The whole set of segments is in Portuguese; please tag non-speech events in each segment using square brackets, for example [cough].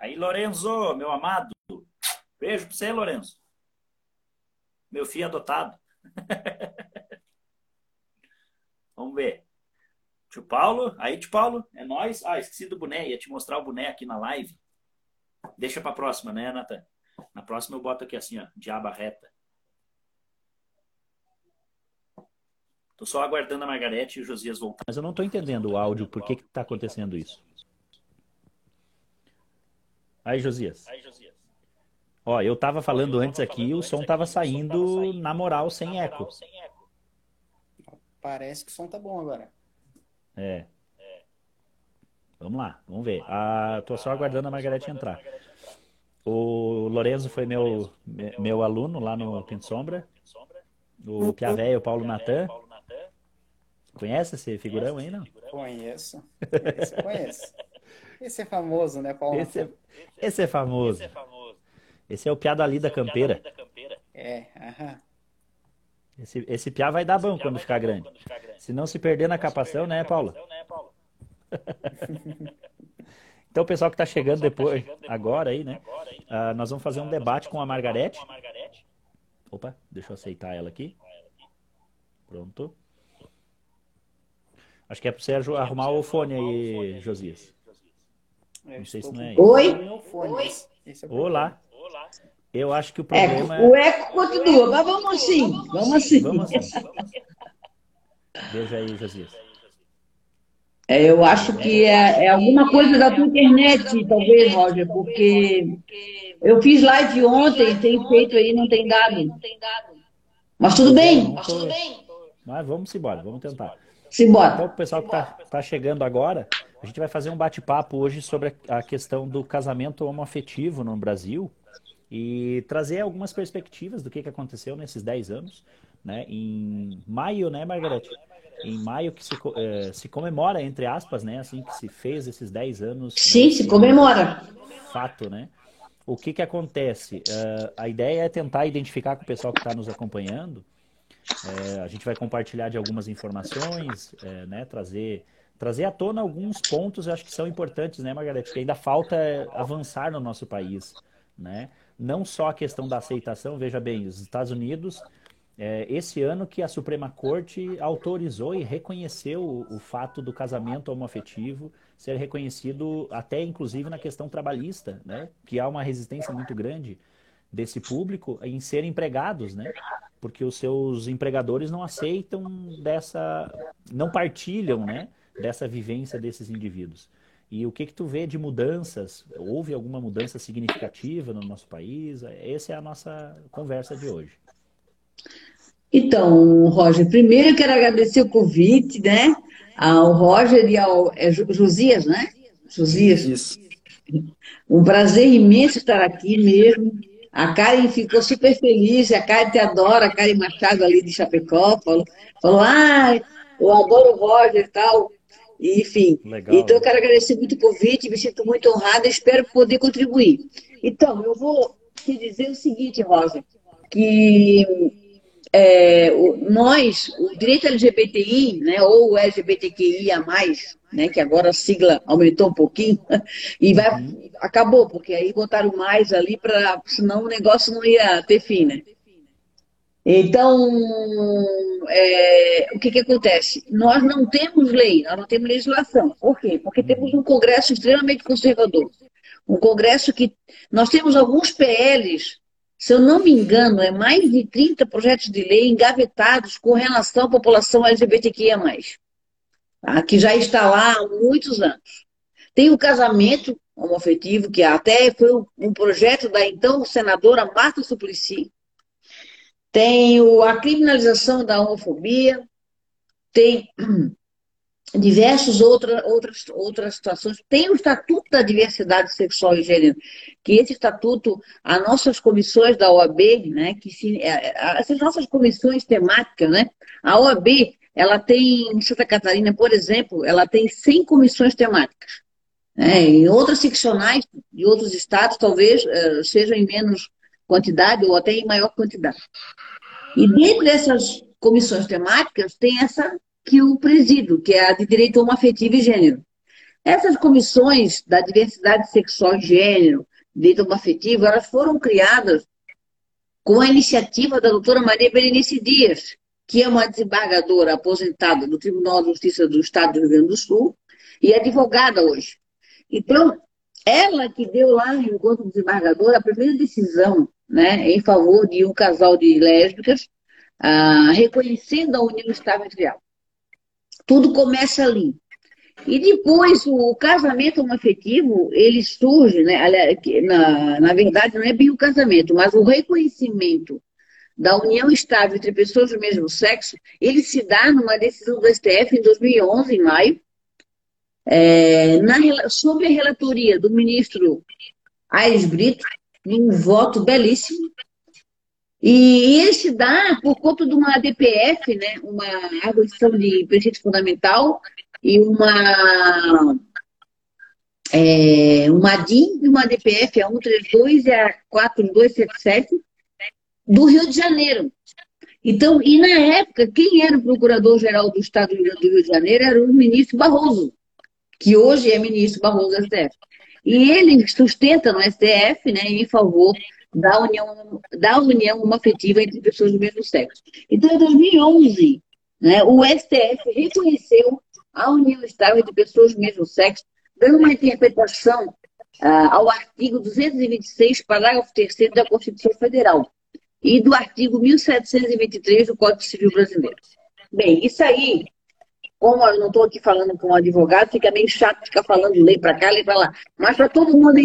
Aí, Lorenzo, meu amado. Beijo pra você, Lorenzo. Meu filho adotado. [laughs] Vamos ver. Tio Paulo. Aí, tio Paulo, é nós. Ah, esqueci do boné. Ia te mostrar o boné aqui na live. Deixa pra próxima, né, Nathan? Na próxima eu boto aqui assim, ó, de aba reta. Tô só aguardando a Margarete e o Josias voltar. Mas eu não tô entendendo o áudio, por que que tá acontecendo isso? Aí, Josias. Aí, Josias. Ó, eu tava falando antes aqui, o som tava saindo na moral, sem eco. Parece que o som tá bom agora. É. Vamos lá, vamos ver. Ah, tô só aguardando a Margarete entrar. O Lorenzo foi meu, meu aluno lá no Pinto Sombra. O Piavé, o Paulo Natan. Conhece esse figurão aí, não? Conheço. Esse eu conheço. [laughs] Esse é famoso, né, Paulo? Esse é, esse é famoso. Esse é o piá dali da campeira. É, aham. Esse, esse piá vai dar bom quando ficar grande. Se não se perder na capação, né, Paula? [laughs] Então, o pessoal que está chegando depois, agora aí, né? ah, nós vamos fazer um debate com a Margarete. Opa, deixa eu aceitar ela aqui. Pronto. Acho que é para você aju- arrumar o fone aí, Josias. Eu Não sei se não é Oi? Esse é o problema. Olá. Eu acho que o É, problema o é. eco continua, mas vamos assim, vamos assim. Vamos assim. Veja aí, Josias. É, eu acho que é, é alguma coisa da tua internet, talvez, Roger, porque eu fiz live ontem, tem feito aí, não tem dado. Mas tudo bem, Não tô- Mas vamos embora, vamos tentar. Então, simbora. o pessoal que está chegando agora, a gente vai fazer um bate-papo hoje sobre a questão do casamento homoafetivo no Brasil e trazer algumas perspectivas do que, que aconteceu nesses 10 anos, né? Em maio, né, Margarete? Em maio que se, eh, se comemora, entre aspas, né? Assim, que se fez esses 10 anos. Sim, se comemora. fato, né? O que que acontece? Eh, a ideia é tentar identificar com o pessoal que está nos acompanhando. Eh, a gente vai compartilhar de algumas informações, eh, né? Trazer, trazer à tona alguns pontos, eu acho que são importantes, né, Margarete? Que ainda falta eh, avançar no nosso país, né? Não só a questão da aceitação, veja bem, os Estados Unidos, eh, esse ano que a Suprema Corte autorizou e reconheceu o, o fato do casamento homoafetivo ser reconhecido até inclusive na questão trabalhista, né? Que há uma resistência muito grande desse público em ser empregados, né? Porque os seus empregadores não aceitam dessa, não partilham, né? Dessa vivência desses indivíduos. E o que que tu vê de mudanças? Houve alguma mudança significativa no nosso país? Essa é a nossa conversa de hoje. Então, Roger, primeiro eu quero agradecer o convite, né? Ao Roger e ao é, Jo- Josias, né? Josias. Isso. Um prazer imenso estar aqui mesmo. A Karen ficou super feliz, a Karen te adora, a Karen Machado ali de Chapecó, falou, falou, ah, eu adoro o Roger e tal. E, enfim, Legal. então eu quero agradecer muito o convite, me sinto muito honrada e espero poder contribuir. Então, eu vou te dizer o seguinte, Roger, que é, nós, o direito LGBTI, né, ou LGBTQIA+, né, que agora a sigla aumentou um pouquinho, [laughs] e vai, acabou, porque aí botaram mais ali, para senão o negócio não ia ter fim, né? Então, é, o que que acontece? Nós não temos lei, nós não temos legislação. Por quê? Porque temos um Congresso extremamente conservador. Um Congresso que nós temos alguns PLs, se eu não me engano, é mais de 30 projetos de lei engavetados com relação à população LGBTQIA+, tá? que já está lá há muitos anos. Tem o casamento homoafetivo, que até foi um- projeto da então senadora Marta Suplicy, tem a criminalização da homofobia, tem [clears throat] diversas outra, outras, outras situações. Tem o Estatuto da Diversidade Sexual e Gênero, que esse estatuto, as nossas comissões da OAB, né, que se, é, é, essas nossas comissões temáticas, né, a OAB, ela tem, em Santa Catarina, por exemplo, ela tem 100 comissões temáticas. né, em outras seccionais de outros estados, talvez eh, sejam em menos quantidade ou até em maior quantidade. E dentro dessas comissões temáticas tem essa que eu presido, que é a de direito homoafetivo e gênero. Essas comissões da diversidade sexual e gênero, dentro afetivo, elas foram criadas com a iniciativa da doutora Maria Berenice Dias, que é uma desembargadora aposentada do Tribunal de Justiça do Estado do Rio Grande do Sul e advogada hoje. Então, ela que deu lá, enquanto desembargadora, a primeira decisão né, em favor de um casal de lésbicas, ah, reconhecendo a união estável entre elas. Tudo começa ali. E depois, o, casamento homoafetivo, ele surge, né, na, na verdade, não é bem o casamento, mas o reconhecimento da união estável entre pessoas do mesmo sexo, ele se dá numa decisão do STF em 2011, em maio, é, na, sob a relatoria do ministro Aires Brito, um voto belíssimo, e se dá por conta de uma ADPF, né, uma abolição de princípio fundamental, e uma, é, uma DIN e uma ADPF, a 132 e a 4277, do Rio de Janeiro. Então, e na época, quem era o procurador-geral do Estado do Rio de Janeiro era o ministro Barroso, que hoje é ministro Barroso do STF. E ele sustenta no STF, né, em favor da união, da união afetiva entre pessoas do mesmo sexo. Então, em 2011, né, o STF reconheceu a união estável entre pessoas do mesmo sexo, dando uma interpretação ah, ao artigo 226, parágrafo 3 da Constituição Federal, e do artigo 1723 do Código Civil Brasileiro. Bem, isso aí, como eu não estou aqui falando com um advogado, fica meio chato ficar falando lei para cá, lei para lá. Mas para todo mundo,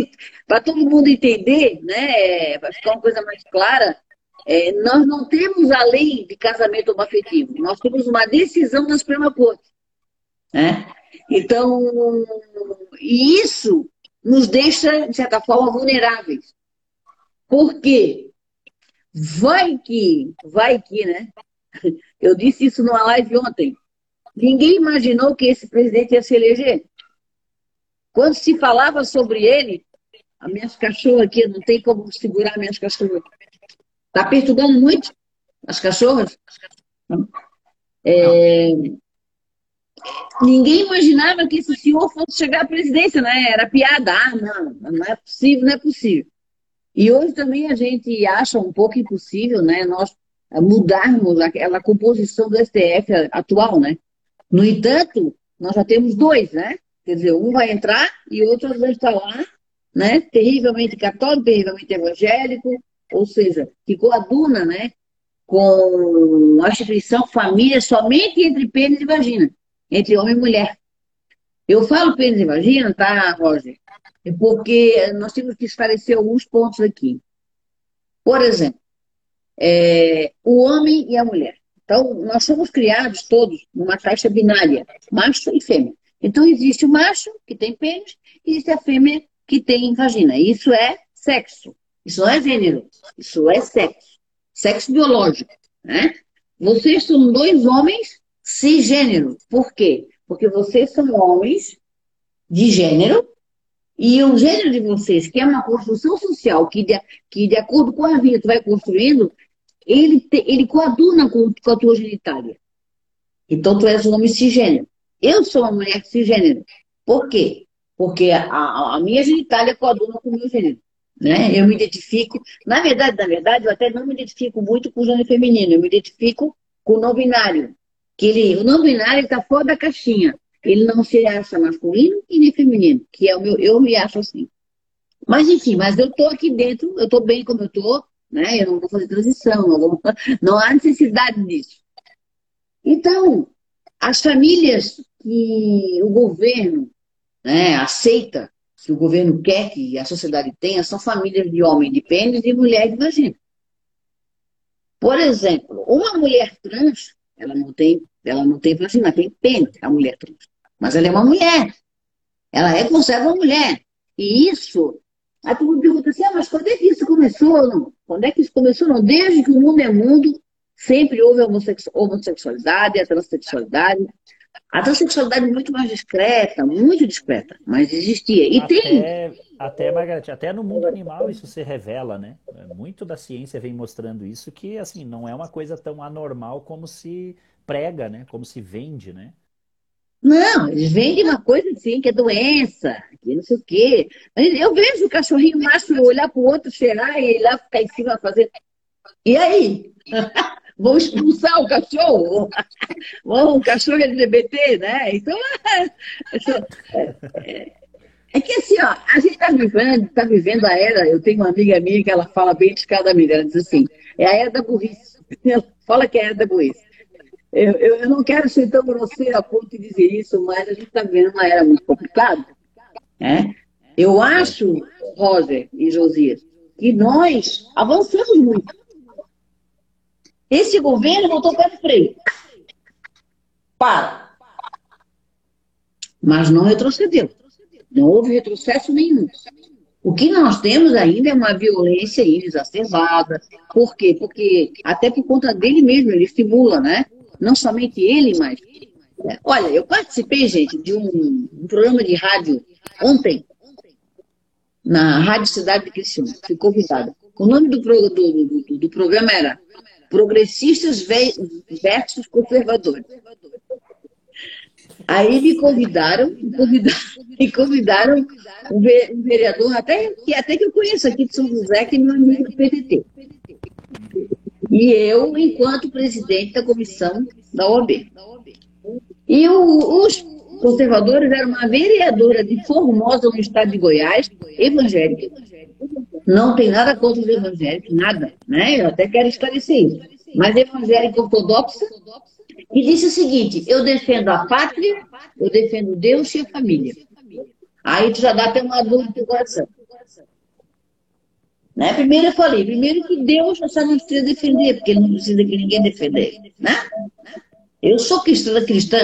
para todo mundo entender, né, para ficar uma coisa mais clara, é, nós não temos a lei de casamento homoafetivo, nós temos uma decisão da Suprema Corte. Né? Então, e isso nos deixa, de certa forma, vulneráveis. Por quê? Vai que, vai que, né? Eu disse isso numa live ontem. Ninguém imaginou que esse presidente ia se eleger. Quando se falava sobre ele, as minhas cachorras aqui, não tem como segurar minhas cachorras. Está perturbando muito as cachorras? É... Ninguém imaginava que esse senhor fosse chegar à presidência, né? Era piada. Ah, não, não é possível, não é possível. E hoje também a gente acha um pouco impossível, né, nós mudarmos aquela composição do STF atual, né? No entanto, nós já temos dois, né? Quer dizer, um vai entrar e outro vai estar lá, né? Terrivelmente católico, terrivelmente evangélico, ou seja, que coaduna, né? Com a instituição família somente entre pênis e vagina, entre homem e mulher. Eu falo pênis e vagina, tá, Roger? É porque nós temos que esclarecer alguns pontos aqui. Por exemplo, é, o homem e a mulher. Então, nós somos criados todos numa caixa binária, macho e fêmea. Então, existe o macho, que tem pênis, e existe a fêmea, que tem vagina. Isso é sexo. Isso não é gênero. Isso é sexo. Sexo biológico. Né? Vocês são dois homens cisgênero. Por quê? Porque vocês são homens de gênero e o gênero de vocês, que é uma construção social, que de, que de acordo com a vida tu vai construindo, ele, te, ele coaduna com, com a tua genitália. Então tu és um homem cisgênero. Eu sou uma mulher cisgênero. Por quê? Porque a, a, minha genitália coaduna com o meu gênero. Né? Eu me identifico, na verdade, na verdade, eu até não me identifico muito com o gênero feminino, eu me identifico com o não binário. Que ele, o não binário está fora da caixinha. Ele não se acha masculino e nem feminino, que é o meu, eu me acho assim. Mas enfim, mas eu estou aqui dentro, eu estou bem como eu estou, né? Eu não vou fazer transição, não, não há necessidade disso. Então, as famílias que o governo né, aceita, que o governo quer que a sociedade tenha, são famílias de homem de pênis e mulher de vagina. Por exemplo, uma mulher trans, ela não tem, ela não tem vagina, tem pênis, a mulher trans. Mas ela é uma mulher. Ela é conserva uma mulher. E isso. Aí tu me pergunta assim, ah, mas quando é que isso começou? Não. Quando é que isso começou? Não. Desde que o mundo é mundo, sempre houve a homossexualidade, a transexualidade. A transexualidade é muito mais discreta, muito discreta, mas existia. E até, tem. Até, Margarete, até no mundo animal isso se revela, né? Muito da ciência vem mostrando isso, que assim, não é uma coisa tão anormal como se prega, né? Como se vende, né? Não, eles vendem uma coisa assim, que é doença, que não sei o quê. Eu vejo o cachorrinho macho olhar para o outro, cheirar e ir lá ficar em cima fazer. E aí? [laughs] Vão expulsar o cachorro? [laughs] Vão, o cachorro LGBT, né? Então, [laughs] é, é, é que assim, ó, a gente está vivendo, tá vivendo a era, eu tenho uma amiga minha que ela fala bem de cada amiga, ela diz assim, é a era da burrice. Ela fala que é a era da burrice. Eu, eu, não quero ser tão grosseira a ponto de dizer isso, mas a gente está vivendo uma era muito complicada. Né? Eu acho, Roger e Josias, que nós avançamos muito. Esse governo botou o pé no freio. Para. Mas não retrocedeu. Não houve retrocesso nenhum. O que nós temos ainda é uma violência exacerbada. Por quê? Porque, até por conta dele mesmo, ele estimula, né? Não somente ele, mas. Olha, eu participei, gente, de um, um programa de rádio ontem, na Rádio Cidade de Criciúma. Fui convidada. O nome do, do, do, do programa era Progressistas versus Conservadores. Aí me convidaram, me convidaram, [laughs] me convidaram um vereador, até que, até que eu conheço aqui de São José, que é meu amigo do PDT. E eu, enquanto presidente da comissão da OAB. E o, os conservadores eram uma vereadora de Formosa, no estado de Goiás, evangélica. Não tem nada contra os evangélicos, nada. Né? Eu até quero esclarecer isso. Mas evangélica ortodoxa e disse o seguinte: eu defendo a pátria, eu defendo Deus e a família. Aí tu já dá até uma dúvida no coração. Né? Primeiro eu falei, primeiro que Deus só não precisa defender, porque não precisa que ninguém defenda ele. Né? Eu sou cristã, cristã.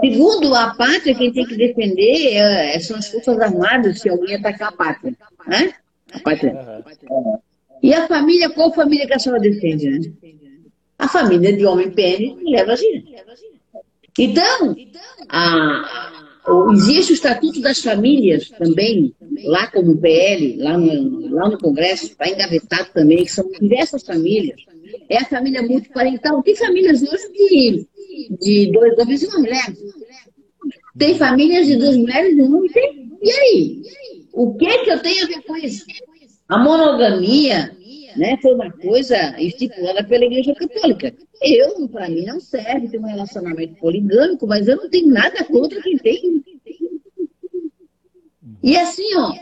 Segundo a pátria, quem tem que defender é, são as forças armadas se alguém atacar a pátria. Né? A pátria. E a família, qual família que a senhora defende? Né? A família de homem PN leva a. Então, a, existe o Estatuto das Famílias também, lá como PL, lá no, lá no Congresso, está engavetado também, que são diversas famílias. É a família multiparental. Tem famílias hoje de, de dois homens e uma mulher. Tem famílias de duas mulheres e um homem. E aí? O que, que eu tenho a ver com isso? A monogamia né, foi uma coisa estipulada pela Igreja Católica. Eu, para mim, não serve ter um relacionamento poligâmico, mas eu não tenho nada contra quem tem. E assim, ó,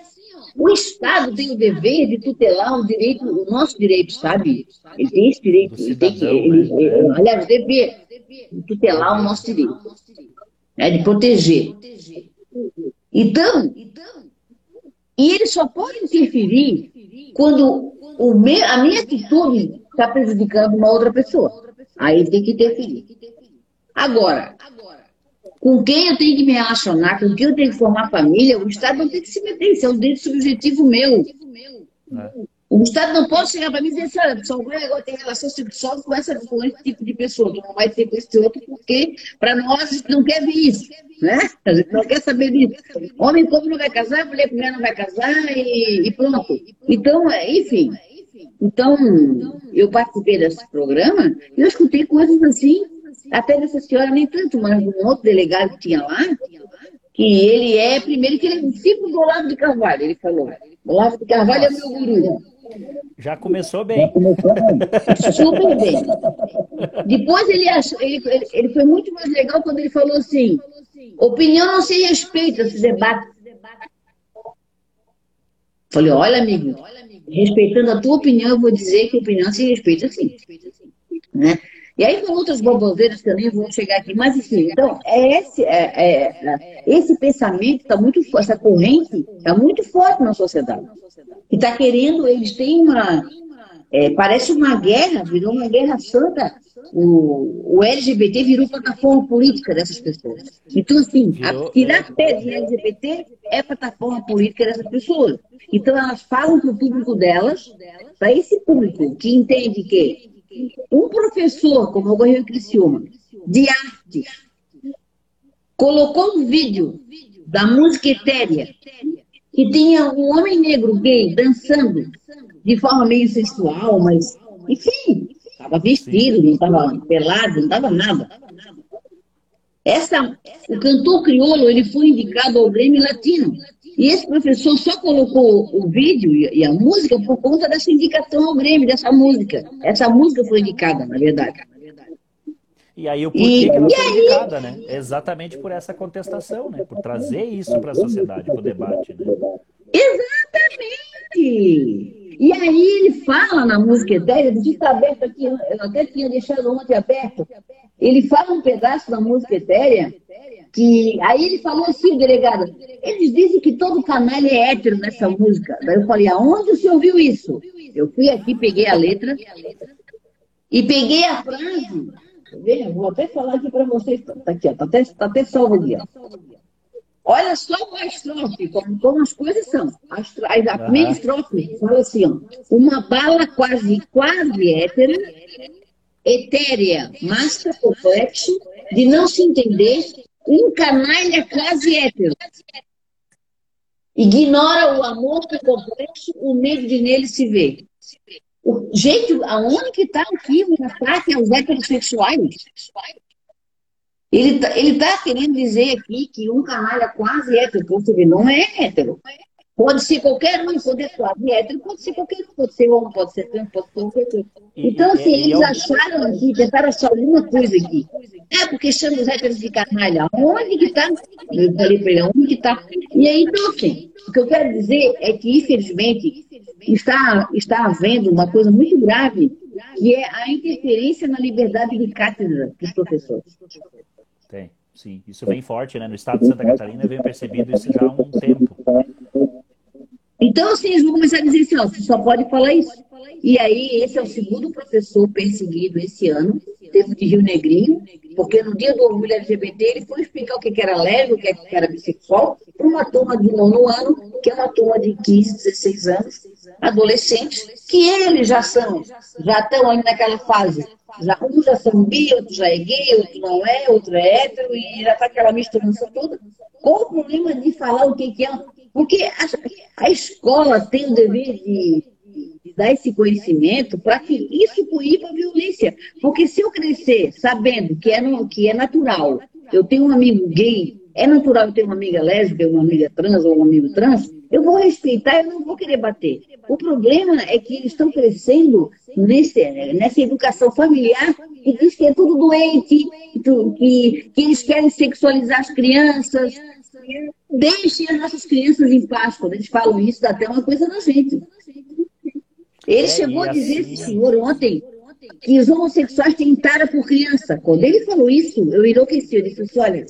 o Estado tem o dever de tutelar o direito, o nosso direito, sabe? Ele tem esse direito, ele tem que, ele, ele, aliás, o dever de tutelar o nosso direito, né, de proteger. Então, e ele só pode interferir quando o me, a minha atitude está prejudicando uma outra pessoa. Aí tem que interferir. Agora, com quem eu tenho que me relacionar, com quem eu tenho que formar família, o Estado não tem que se meter, isso é um direito subjetivo meu. É. O Estado não pode chegar para mim e dizer assim, só vai agora ter relação sexual com, essa, com esse tipo de pessoa, não vai ter com esse outro, porque para nós não quer ver isso. Né? A gente não quer saber disso. Homem como não vai casar, mulher mulher não vai casar e, e pronto. Então, é, enfim. Então, eu participei desse programa e eu escutei coisas assim, até dessa senhora nem tanto, mas um outro delegado que tinha lá, que ele é, primeiro que ele é discípulo do Olavo de Carvalho, ele falou. Olavo de Carvalho é meu guru. Já começou bem. Super bem. Depois ele, achou, ele, ele foi muito mais legal quando ele falou assim: opinião não se respeita, se debate. Falei, olha, amigo, respeitando a tua opinião, eu vou dizer que a opinião se respeita sim. Né? E aí com outras baboseiras que eu nem vou chegar aqui, mas enfim, então, é esse, é, é, esse pensamento está muito essa corrente está muito forte na sociedade. E está querendo, eles têm uma. É, parece uma guerra, virou uma guerra santa. O, o LGBT virou plataforma política dessas pessoas. Então, assim, a, tirar pé de LGBT é plataforma política dessas pessoas. Então, elas falam para o público delas, para esse público que entende que um professor, como o Goiânia Criciúma, de arte, colocou um vídeo da música etérea que tinha um homem negro gay dançando de forma meio sensual, mas, enfim, estava vestido, não estava pelado, não estava nada. Essa, o cantor crioulo ele foi indicado ao Grêmio Latino. E esse professor só colocou o vídeo e a música por conta dessa indicação ao Grêmio, dessa música. Essa música foi indicada, na verdade. E aí o porquê e, que ela foi aí... indicada, né? Exatamente por essa contestação, né? Por trazer isso para a sociedade, para o debate, né? Exatamente! E aí ele fala na música Etérea, está aberto aqui, eu até tinha deixado ontem aberto, ele fala um pedaço da música Etérea, que aí ele falou assim, delegado, eles dizem que todo canalha é hétero nessa música. Daí eu falei, aonde o senhor ouviu isso? Eu fui aqui, peguei a letra e peguei a frase. Tá Vou até falar aqui para vocês. Tá aqui, ó, tá até, tá até salvo ali. Ó. Olha só a estrofe, como, como as coisas são. A, a, primeira estrofe fala assim, ó, uma bala quase, quase hétera, etérea, mas complexo, de não se entender, um canalha quase hétero. Ignora o amor que complexo, o medo de nele se ver. O, gente, aonde que está o ataque aos heterossexuais? Ele está ele tá querendo dizer aqui que um canalha quase hétero, não é hétero. Pode ser qualquer um, pode ser quase hétero, pode ser qualquer um, pode ser homem, pode ser trans, pode ser qualquer coisa. Então, assim, eles acharam aqui, tentaram achar alguma coisa aqui. É porque chama os héteros de canalha. Onde que está? Eu falei para ele, onde que está? E aí, então, assim, o que eu quero dizer é que, infelizmente, está, está havendo uma coisa muito grave, que é a interferência na liberdade de cátedra dos professores. Tem, sim. Isso vem forte, né? No estado de Santa Catarina vem percebido isso já há um tempo. Então, assim, eles vão começar a dizer assim, ó, você só pode falar isso. E aí, esse é o segundo professor perseguido esse ano, teve de Rio Negrinho, porque no dia do orgulho LGBT ele foi explicar o que era leve, o que era bissexual, para uma turma de nono ano, que é uma turma de 15, 16 anos, adolescentes, que eles já são, já estão aí naquela fase. Já, um já são bi, outro já é gay, outro não é, outro é hétero, e já está aquela misturança toda. Qual o problema de falar o que é? Porque a, a escola tem o dever de de dar esse conhecimento para que isso coíba a violência. Porque se eu crescer sabendo que é, que é natural, eu tenho um amigo gay, é natural eu ter uma amiga lésbica, uma amiga trans ou um amigo trans, eu vou respeitar, eu não vou querer bater. O problema é que eles estão crescendo nesse, nessa educação familiar que diz que é tudo doente, que, que eles querem sexualizar as crianças. Deixem as nossas crianças em paz. Quando eles falam isso, dá até uma coisa na gente. Ele é, chegou a dizer, assim, senhor, ontem, que os homossexuais têm tara por criança. Quando ele falou isso, eu enlouqueci. Eu disse assim, olha,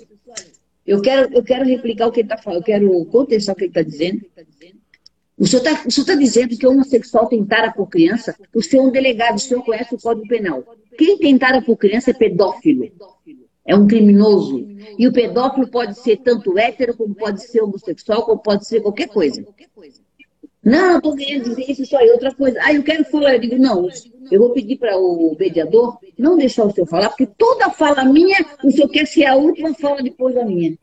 eu quero, eu quero replicar o que ele está falando, eu quero contestar o que ele está dizendo. O senhor está tá dizendo que homossexual tem tara por criança? O senhor é um delegado, o senhor conhece o Código Penal. Quem tem tara por criança é pedófilo. É um criminoso. E o pedófilo pode ser tanto hétero, como pode ser homossexual, como pode ser qualquer coisa. Não, estou dizer isso só. E outra coisa, ah, eu quero falar. Eu digo, não, eu vou pedir para o mediador não deixar o senhor falar, porque toda fala minha, o senhor quer ser a última fala depois da minha.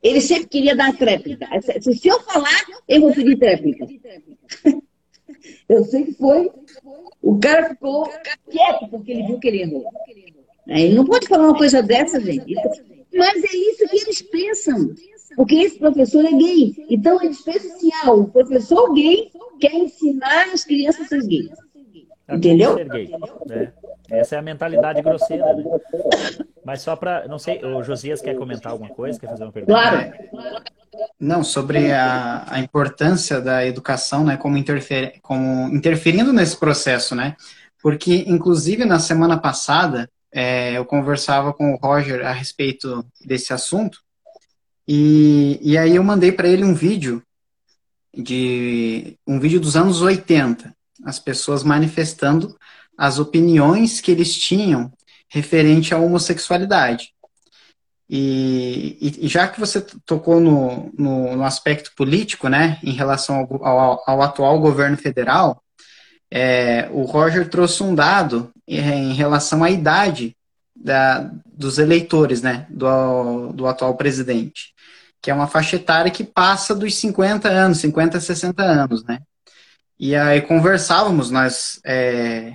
Ele sempre queria dar tréplica. Se o senhor falar, eu vou pedir tréplica. [laughs] eu sei que foi. O cara ficou quieto porque ele viu que ele errou. Ele não pode falar uma coisa dessa, gente. Mas é isso que eles pensam. Porque esse professor é gay. Então, eles pensam assim, ah, o professor gay quer ensinar as crianças a ser gays. Entendeu? Ser gay. É. Essa é a mentalidade grosseira, né? Mas só para, não sei, o Josias quer comentar alguma coisa, quer fazer uma pergunta? Claro. Não, sobre a, a importância da educação, né, como, interfer, como interferindo nesse processo, né? Porque, inclusive, na semana passada, é, eu conversava com o Roger a respeito desse assunto, e, e aí eu mandei para ele um vídeo de um vídeo dos anos 80, as pessoas manifestando as opiniões que eles tinham referente à homossexualidade. E, e, já que você tocou no, no, no, aspecto político, né, em relação ao, ao, ao atual governo federal, é, o Roger trouxe um dado em relação à idade da, dos eleitores, né, do, do atual presidente que é uma faixa etária que passa dos 50 anos, 50 a 60 anos, né? E aí conversávamos nós é,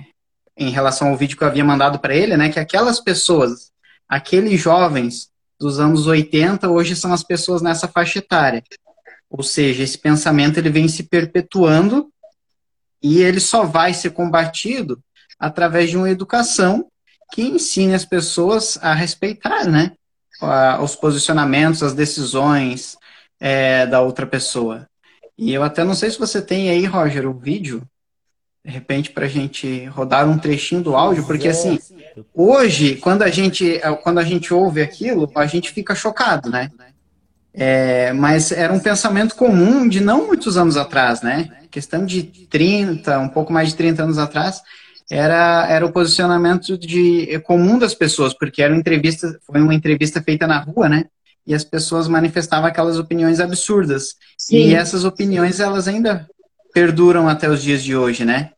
em relação ao vídeo que eu havia mandado para ele, né? Que aquelas pessoas, aqueles jovens dos anos 80, hoje são as pessoas nessa faixa etária. Ou seja, esse pensamento ele vem se perpetuando e ele só vai ser combatido através de uma educação que ensine as pessoas a respeitar, né? Os posicionamentos, as decisões é, da outra pessoa. E eu até não sei se você tem aí, Roger, o vídeo, de repente, para a gente rodar um trechinho do áudio, porque assim, hoje, quando a gente, quando a gente ouve aquilo, a gente fica chocado, né? É, mas era um pensamento comum de não muitos anos atrás, né? Questão de 30, um pouco mais de 30 anos atrás, era, era o posicionamento de, comum das pessoas, porque era uma entrevista, foi uma entrevista feita na rua, né? E as pessoas manifestavam aquelas opiniões absurdas. Sim. E essas opiniões, elas ainda perduram até os dias de hoje, né?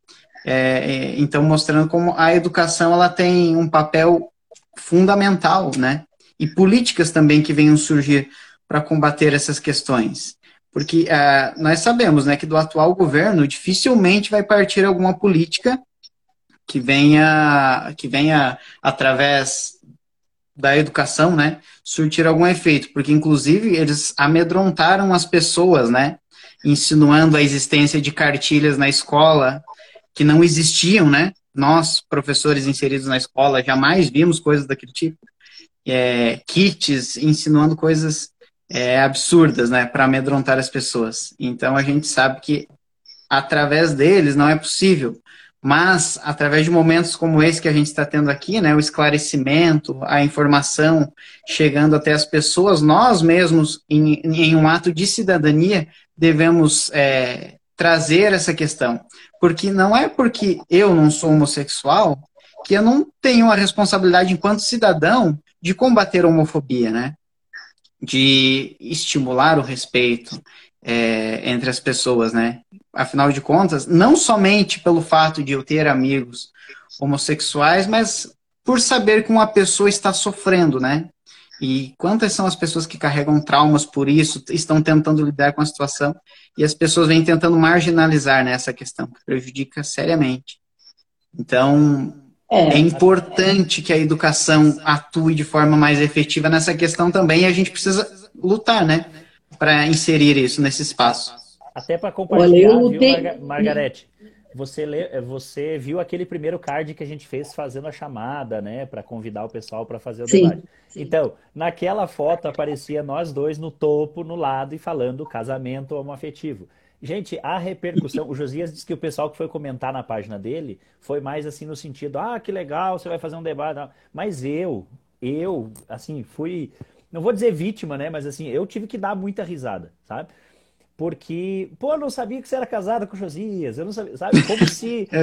É, é então, mostrando como a educação, ela tem um papel fundamental, né? E políticas também que venham surgir para combater essas questões. Porque uh, nós sabemos né, que do atual governo dificilmente vai partir alguma política que venha, que venha através da educação, né, surtir algum efeito, porque inclusive eles amedrontaram as pessoas, né, insinuando a existência de cartilhas na escola que não existiam, né? Nós, professores inseridos na escola, jamais vimos coisas daquele tipo. É, kits insinuando coisas é, absurdas, né, para amedrontar as pessoas. Então a gente sabe que através deles não é possível, mas através de momentos como esse que a gente está tendo aqui, né, o esclarecimento, a informação chegando até as pessoas, nós mesmos, em, em um ato de cidadania, devemos é, trazer essa questão. Porque não é porque eu não sou homossexual que eu não tenho a responsabilidade, enquanto cidadão, de combater a homofobia, né? de estimular o respeito é, entre as pessoas, né? Afinal de contas, não somente pelo fato de eu ter amigos homossexuais, mas por saber que uma pessoa está sofrendo, né? E quantas são as pessoas que carregam traumas por isso, estão tentando lidar com a situação, e as pessoas vêm tentando marginalizar nessa né, questão, que prejudica seriamente. Então, é, é importante que a educação atue de forma mais efetiva nessa questão também e a gente precisa lutar, né? Para inserir isso nesse espaço. Até para compartilhar, Olha, viu, Marga Margarete? Você, lê, é, você viu aquele primeiro card que a gente fez fazendo a chamada, né? Para convidar o pessoal para fazer o Sim. debate. Então, naquela foto aparecia nós dois no topo, no lado, e falando casamento homoafetivo. Gente, a repercussão. O Josias disse que o pessoal que foi comentar na página dele foi mais assim no sentido: ah, que legal, você vai fazer um debate. Mas eu, eu, assim, fui. Não vou dizer vítima, né? Mas assim, eu tive que dar muita risada, sabe? Porque, pô, eu não sabia que você era casada com o Josias. Eu não sabia, sabe? Como se. [laughs]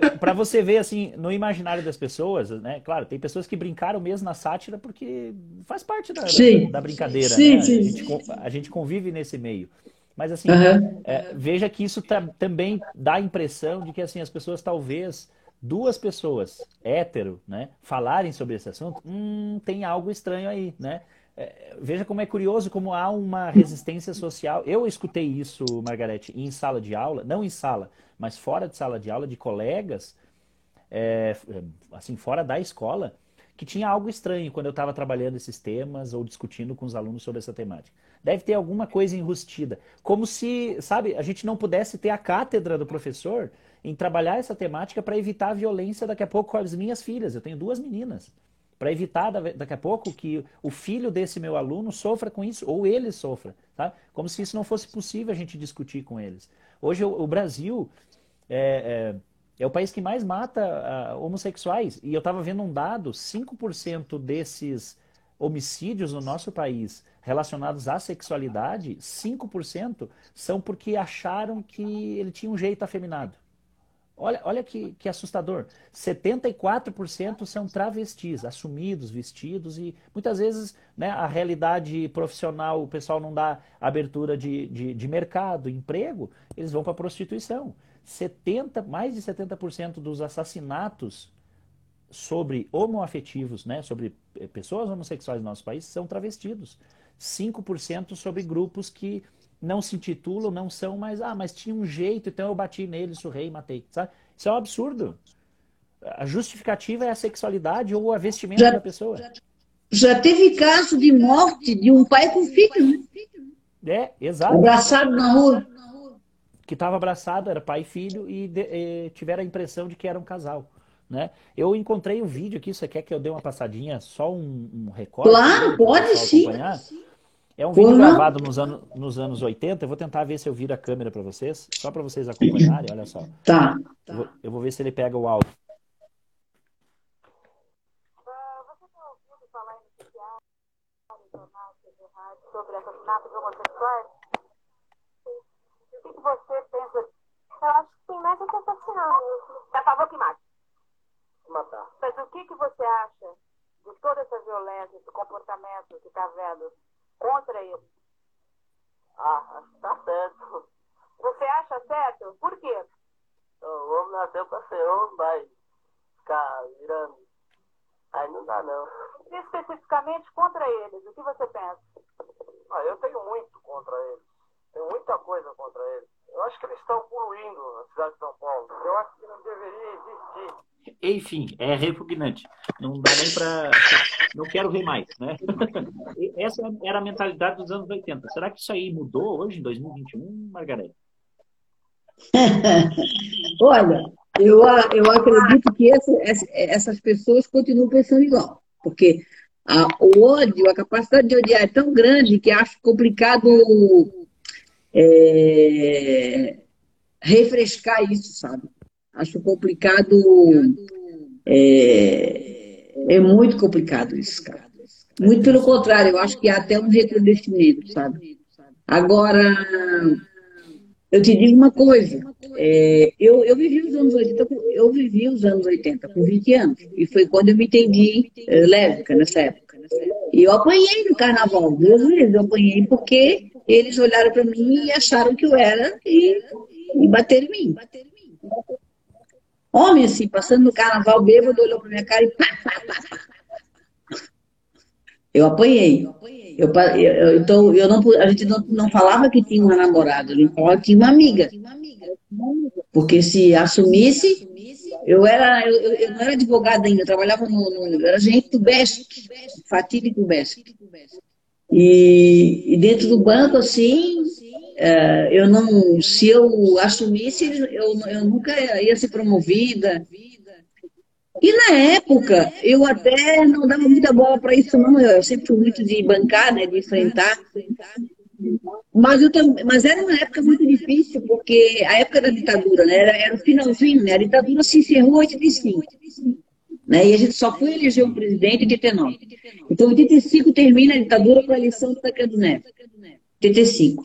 É, [laughs] para você ver, assim, no imaginário das pessoas, né? Claro, tem pessoas que brincaram mesmo na sátira porque faz parte da, da, da, brincadeira. Sim, né? sim. A, gente, a gente convive nesse meio. Mas assim, uhum. é, veja que isso tá, também dá a impressão de que assim as pessoas talvez duas pessoas hétero, né, falarem sobre esse assunto, hum, tem algo estranho aí, né? É, veja como é curioso como há uma resistência social. Eu escutei isso, Margarete, em sala de aula, não em sala, mas fora de sala de aula, de colegas, é, assim, fora da escola, que tinha algo estranho quando eu estava trabalhando esses temas ou discutindo com os alunos sobre essa temática. Deve ter alguma coisa enrustida. Como se, sabe, a gente não pudesse ter a cátedra do professor em trabalhar essa temática para evitar a violência daqui a pouco com as minhas filhas. Eu tenho duas meninas. Para evitar daqui a pouco que o filho desse meu aluno sofra com isso, ou ele sofra. Tá? Como se isso não fosse possível a gente discutir com eles. Hoje o, Brasil é, é é o país que mais mata uh, homossexuais. E eu estava vendo um dado: 5% desses homicídios no nosso país relacionados à sexualidade, 5% são porque acharam que ele tinha um jeito afeminado. Olha, olha que, que assustador. 74% são travestis, assumidos, vestidos, e muitas vezes né, a realidade profissional, o pessoal não dá abertura de, de, de mercado, emprego, eles vão para a prostituição. 70, mais de 70% dos assassinatos sobre homoafetivos, né, sobre eh, pessoas homossexuais no nosso país, são travestidos. 5% sobre grupos que não se intitulam, não são, mas, ah, mas tinha um jeito, então eu bati nele, surrei e matei. Sabe? Isso é um absurdo. A justificativa é a sexualidade ou a vestimenta já, da pessoa. Já, Já teve caso de morte de um pai com filho, né? É, exato. Abraçado na rua. Que estava abraçado, era pai e filho, e, de, e tiveram a impressão de que era um casal. Né? Eu encontrei o um vídeo aqui, você quer que eu dê uma passadinha, só um, um recorte? Claro, pode sim. Acompanhar? É um vídeo gravado nos, anos nos anos 80. Eu vou tentar ver se eu viro a câmera para vocês, só para vocês acompanharem. Olha só. Tá. Eu vou, eu vou ver se ele pega o áudio. sobre assassinato de homossexuais? O que você pensa? Eu acho que tem mais é que assassinar mesmo. É a favor que mate. Matar. Mas o que, que você acha de toda essa violência, esse comportamento que está vendo contra ele? Ah, acho que tá certo. Você acha certo? Por quê? O homem nasceu para ser homem, vai ficar virando. Aí não dá não. Especificamente contra eles, o que você pensa? Ah, eu tenho muito contra eles. Tenho muita coisa contra eles. Eu acho que eles estão poluindo a cidade de São Paulo. Eu acho que não deveria existir. Enfim, é repugnante. Não dá nem para. Não quero ver mais, né? [laughs] Essa era a mentalidade dos anos 80. Será que isso aí mudou hoje, em 2021, Margareth? [laughs] Olha, eu, eu acredito que essa, essas pessoas continuam pensando igual. Porque a, o ódio, a capacidade de odiar é tão grande que acho complicado é, refrescar isso, sabe? Acho complicado. É, é muito complicado isso, cara. Muito pelo contrário, eu acho que há até um recrudescimento, sabe? Agora, eu te digo uma coisa. É, eu, eu vivi os anos 80, eu vivi os anos 80 com 20 anos. E foi quando eu me entendi é, lésbica nessa época. E eu apanhei no carnaval, duas vezes eu apanhei porque eles olharam para mim e acharam que eu era e, e bateram em mim. Homem, assim, passando no carnaval bêbado, olhou pra minha cara e pá, pá, pá, pá. Eu apanhei. Eu, eu, então, eu não, a gente não, não falava que tinha uma namorada, a gente falava que tinha uma amiga. Porque se assumisse, eu era, eu, eu não era advogada ainda, eu trabalhava no, no era agente do BESC, fatídico BESC. E, e dentro do banco, assim, é, eu não, se eu assumisse, eu, eu nunca ia ser promovida. E na época, eu até não dava muita bola para isso, não. Eu sempre fui muito de bancar, né, de enfrentar. Mas, eu, mas era uma época muito difícil, porque a época da ditadura, né, era, era o finalzinho, né, a ditadura se encerrou em 85. Né, e a gente só foi eleger um presidente em 89. Então, em 85 termina a ditadura com a eleição do Tancredo Neves. 85.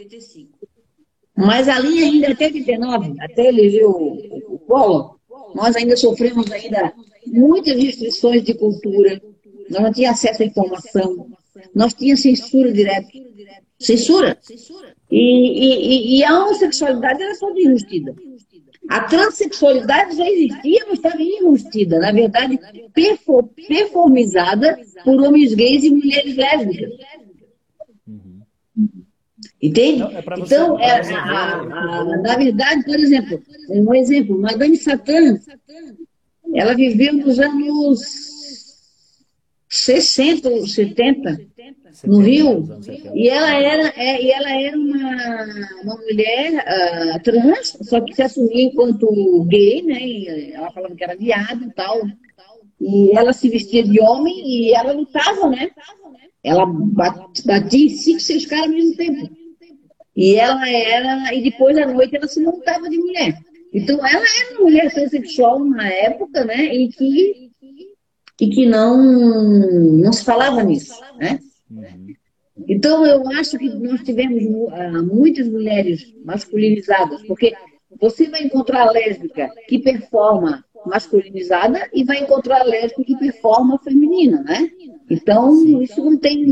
Mas ali ainda até 19, até eleger o, o Collor, nós ainda sofremos ainda muitas restrições de cultura, nós não tínhamos acesso à informação, nós tínhamos censura direta. Censura. E, e, e a homossexualidade era só enrustida. A transexualidade já existia, mas estava enrustida. Na verdade, performizada por homens gays e mulheres lésbicas. Entende? Não, é você, então, é, a, a, na verdade, por exemplo, um exemplo, Madame Satã, ela viveu nos anos 60 ou 70, no Rio, e ela era, é, e ela era uma, uma mulher uh, trans, só que se assumia enquanto gay, né? E ela falava que era viado e tal. E ela se vestia de homem e ela lutava, né? Ela batia cinco, seis caras ao mesmo tempo. E ela era, e depois à noite ela se montava de mulher. Então ela era uma mulher transexual na época, né? E que, e que não, não se falava nisso, né? Então eu acho que nós tivemos uh, muitas mulheres masculinizadas, porque você vai encontrar a lésbica que performa masculinizada e vai encontrar a lésbica que performa feminina, né? Então, isso não tem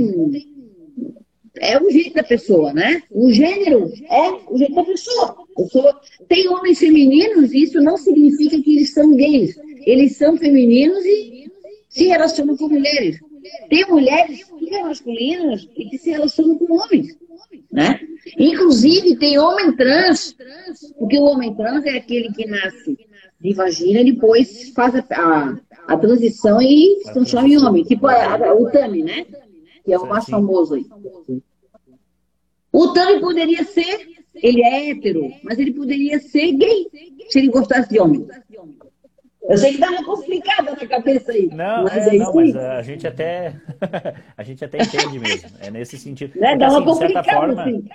é o jeito da pessoa, né? O gênero é o jeito da pessoa. pessoa. Tem homens femininos, e isso não significa que eles são gays. Eles são femininos e se relacionam com mulheres. Tem mulheres que são masculinas e que se relacionam com homens. Né? Inclusive, tem homem trans, porque o homem trans é aquele que nasce de vagina e depois faz a, a, a transição e se transforma em homem. Tipo a, a, o Tami, né? Que é o mais famoso aí. O Tami poderia ser, ele é hétero, mas ele poderia ser gay, se ele gostasse de homem. Eu sei que dá uma complicada na cabeça aí. Não, mas é, é não, mas a gente até [laughs] a gente até entende mesmo. É nesse sentido. Né? Porque, Dá uma assim, de certa complicada, forma, assim.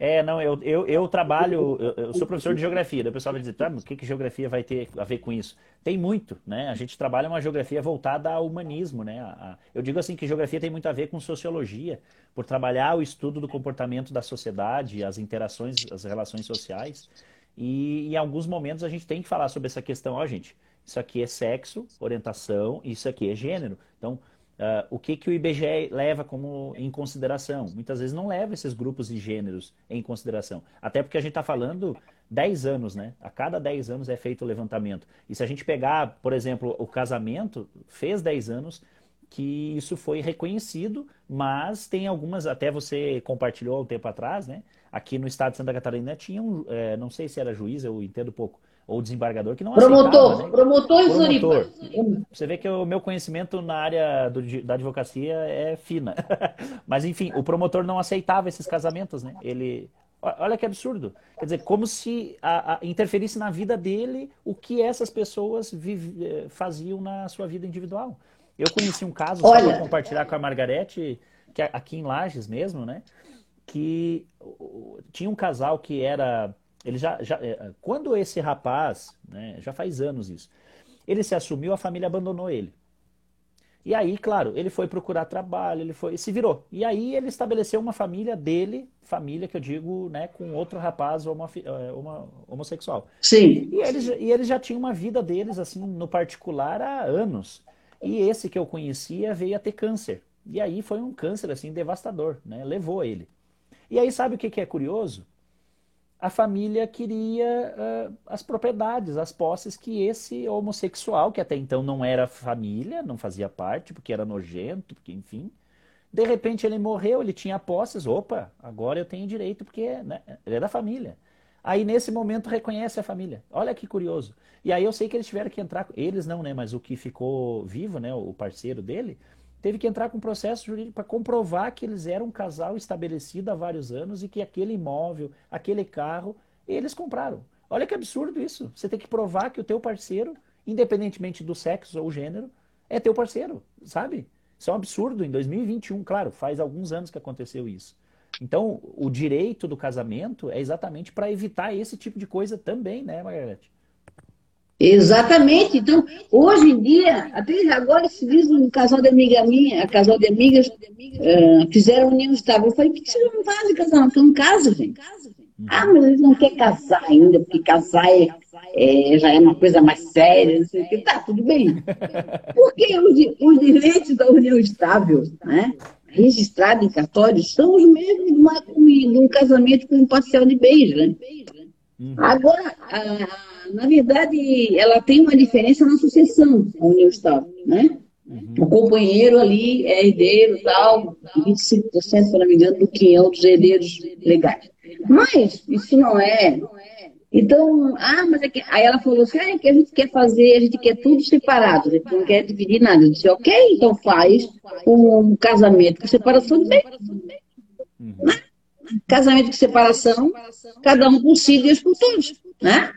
É, não, eu, eu, eu trabalho, eu, eu sou professor de geografia, o pessoal vai dizer, tá, mas o que, que geografia vai ter a ver com isso? Tem muito, né? A gente trabalha uma geografia voltada ao humanismo, né? A- a- eu digo assim que geografia tem muito a ver com sociologia, por trabalhar o estudo do comportamento da sociedade, as interações, as relações sociais, e em alguns momentos a gente tem que falar sobre essa questão, ó, gente, isso aqui é sexo, orientação, isso aqui é gênero. Então, ah, o que, que o IBGE leva como em consideração? Muitas vezes não leva esses grupos e gêneros em consideração. Até porque a gente está falando 10 anos, né? A cada 10 anos é feito o levantamento. E se a gente pegar, por exemplo, o casamento, fez 10 anos que isso foi reconhecido, mas tem algumas, até você compartilhou há um tempo atrás, né? Aqui no estado de Santa Catarina tinha um, eh, não sei se era juiz, eu entendo pouco, ou desembargador, que não Promotor, aceitava, né? promotor Promotor. Floripa. Você vê que o meu conhecimento na área do- da advocacia é fina. [laughs] Mas, enfim, o promotor não aceitava esses casamentos, né? Ele. Olha que absurdo. Quer dizer, como se a- a- interferisse na vida dele o que essas pessoas vive- eh, faziam na sua vida individual. Eu conheci um caso, só para compartilhar com a Margarete, que é aqui em Lages mesmo, né? Que tinha um casal que era. Ele já, já, eh, quando esse rapaz, né, já faz anos isso, ele se assumiu, a família abandonou ele. E aí, claro, ele foi procurar trabalho, ele foi, se virou. E aí ele estabeleceu uma família dele, família que eu digo, né, com outro rapaz homofi- eh, homo- homossexual. Sim. E eles, e eles já tinham uma vida deles, assim, no particular há anos. E esse que eu conhecia veio a ter câncer. E aí foi um câncer, assim, devastador, né? Levou ele. E aí, sabe o que que é curioso? A família queria ah, as propriedades, as posses que esse homossexual, que até então não era família, não fazia parte, porque era nojento, porque enfim, de repente ele morreu, ele tinha posses, opa, agora eu tenho direito, porque né, ele é da família. Aí nesse momento reconhece a família. Olha que curioso. E aí eu sei que eles tiveram que entrar, eles não, né, mas o que ficou vivo, né, o parceiro dele, teve que entrar com processo jurídico para comprovar que eles eram um casal estabelecido há vários anos e que aquele imóvel, aquele carro, eles compraram. Olha que absurdo isso. Você tem que provar que o teu parceiro, independentemente do sexo ou gênero, é teu parceiro, sabe? Isso é um absurdo em 2021, claro, faz alguns anos que aconteceu isso. Então, o direito do casamento é exatamente para evitar esse tipo de coisa também, né, Margarete? Exatamente. Então, hoje em dia, até agora se diz um casal de amiga minha, um casal de amigas, eh, fizeram união estável. Eu falei, por que vocês não fazem casal? Porque não casa, gente. Ah, mas eles não querem casar ainda, porque casar é, é- já é uma coisa mais séria, não sei o que. Tá, tudo bem. [laughs] Porque os, os direitos da união estável, né, registrado em cartório, são os mesmos de, uma- de um casamento com um parcial de bens, né? Agora, a- na verdade, ela tem uma diferença na sucessão, a união estável, né? O companheiro ali é herdeiro e tal, 25%, se não me engano, do quinhão dos herdeiros legais. Mas isso não é. Então, ah, mas é que. Aí ela falou assim: ah, é que a gente quer fazer, a gente quer tudo separado, a gente não quer dividir nada. Eu disse: ok, então faz um casamento com separação de bens. Né? Casamento com separação, cada um por si e Deus por todos. Né?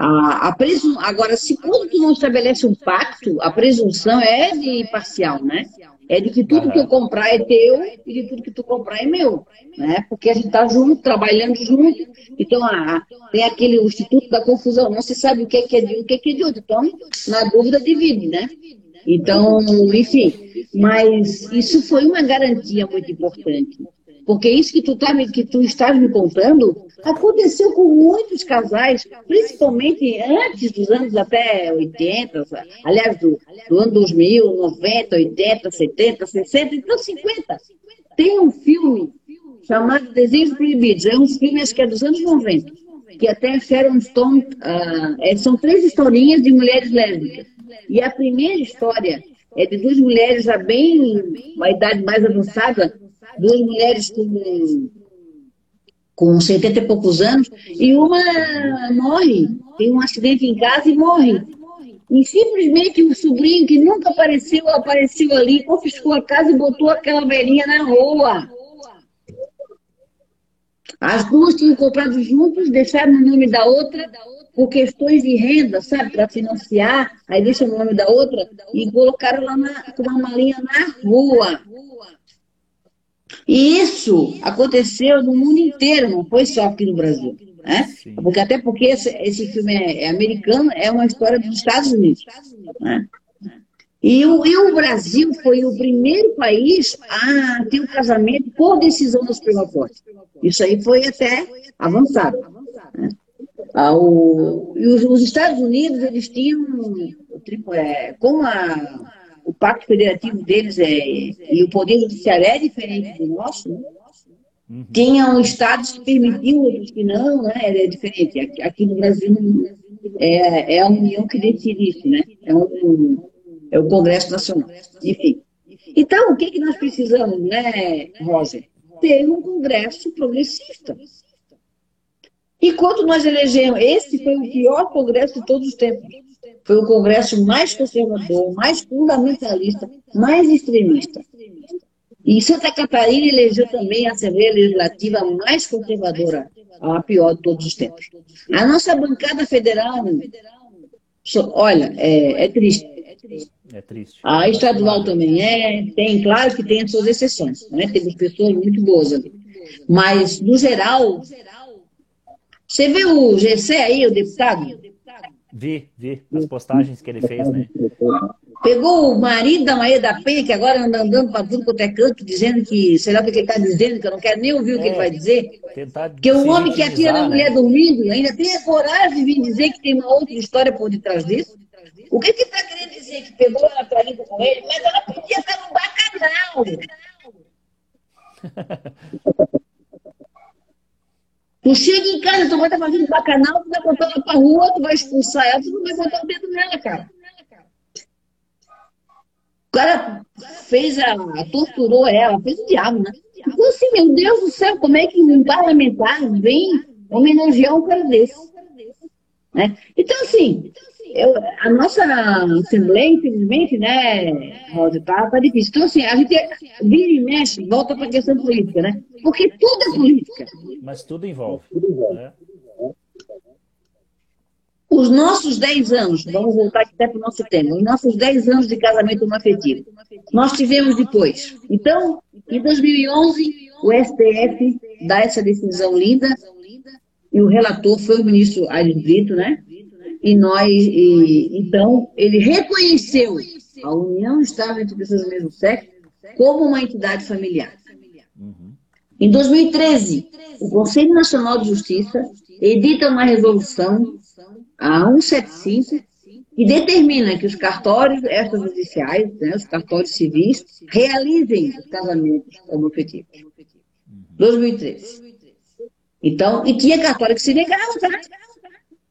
A, a presum... Agora, se quando tu não estabelece um pacto, a presunção é de parcial, né? É de que tudo que eu comprar é teu e de tudo que tu comprar é meu, né? Porque a gente está junto, trabalhando junto. Então, ah, tem aquele o Instituto da Confusão, não se sabe o que é, que é de um, o que é, que é de outro. Então, na dúvida, divide, né? Então, enfim, mas isso foi uma garantia muito importante. Porque isso que tu, tá, que tu estás me contando aconteceu com muitos casais, principalmente antes dos anos até 80, sa- aliás, do, do ano 2000, 90, 80, 70, 60, então 50. Tem um filme chamado Desejos Proibidos, é um filme acho que é dos anos 90, que até Sharon Stone, é, são três historinhas de mulheres lésbicas. E a primeira história é de duas mulheres já bem, uma idade mais avançada, duas mulheres com, com 70 e poucos anos, e uma morre, tem um acidente em casa e morre. E simplesmente o sobrinho que nunca apareceu, apareceu ali, confiscou a casa e botou aquela velhinha na rua. As duas tinham comprado juntos, deixaram o nome da outra por questões de renda, sabe, para financiar, aí deixam o nome da outra e colocaram lá na, com uma malinha na rua. E isso aconteceu no mundo inteiro, não foi só aqui no Brasil. Né? Porque, até porque esse, esse filme é, é, americano, é uma história dos Estados Unidos. Né? E o, e o Brasil foi o primeiro país a ter o um casamento por decisão da Suprema Corte. Isso aí foi até avançado. Né? Ah, o, e os, os, Estados Unidos, eles tinham, é, com a, o pacto federativo deles é, e o poder judiciário é diferente do nosso, né? Uhum. Tinham estados que permitiam, outros que não, né? É diferente. Aqui, aqui no Brasil é, é a União que decide isso, né? É, um, é o Congresso Nacional. Enfim. Então, o que, que nós precisamos, né, Roger? Ter um Congresso progressista. E quando nós elegemos, esse foi o pior Congresso de todos os tempos. Foi o Congresso mais conservador, mais fundamentalista, mais extremista. E Santa Catarina elegeu também a Assembleia Legislativa mais conservadora, a pior de todos os tempos. A nossa bancada federal, olha, é, é triste. É triste. A estadual também é, tem, claro que tem as suas exceções, né? Temos pessoas muito boas ali. Mas, no geral, você viu o GC aí, o deputado? Vi, vi as postagens que ele fez, né? Pegou o marido da Maria da Penha, que agora anda andando para tudo quanto é canto, dizendo que, sei lá o que ele está dizendo, que eu não quero nem ouvir o que ele vai dizer. Que o homem que atira na mulher né? dormindo ainda tem a coragem de vir dizer que tem uma outra história por detrás disso. O que que está querendo dizer? Que pegou ela para ir com ele, mas ela podia estar no bacanal. [laughs] Tu chega em casa, tu vai estar fazendo bacanal, tu vai botar ela pra rua, tu vai expulsar ela, tu não vai botar o dedo nela, cara. O cara fez a, torturou ela, fez o diabo, né? Então, assim, meu Deus do céu, como é que um parlamentar vem homenagear um cara desse? Né? Então, assim, eu, a nossa Assembleia, infelizmente, né, Rosa, tá, tá difícil. Então, assim, a gente vira e mexe, volta para a questão política, né? Porque tudo é política. Mas tudo envolve. Né? Os nossos 10 anos, vamos voltar aqui até para o nosso tema, os nossos 10 anos de casamento não afetivo, nós tivemos depois. Então, em 2011, o STF dá essa decisão linda, e o relator foi o ministro Aires Brito, né? E nós, e, então, ele reconheceu a união estável entre pessoas do mesmo sexo como uma entidade familiar. Uhum. Em 2013, o Conselho Nacional de Justiça edita uma resolução, a 175, que determina que os cartórios extrajudiciais, né, os cartórios civis, realizem os casamentos homoafetivos. 2013. Então, e tinha cartório que se negava, tá?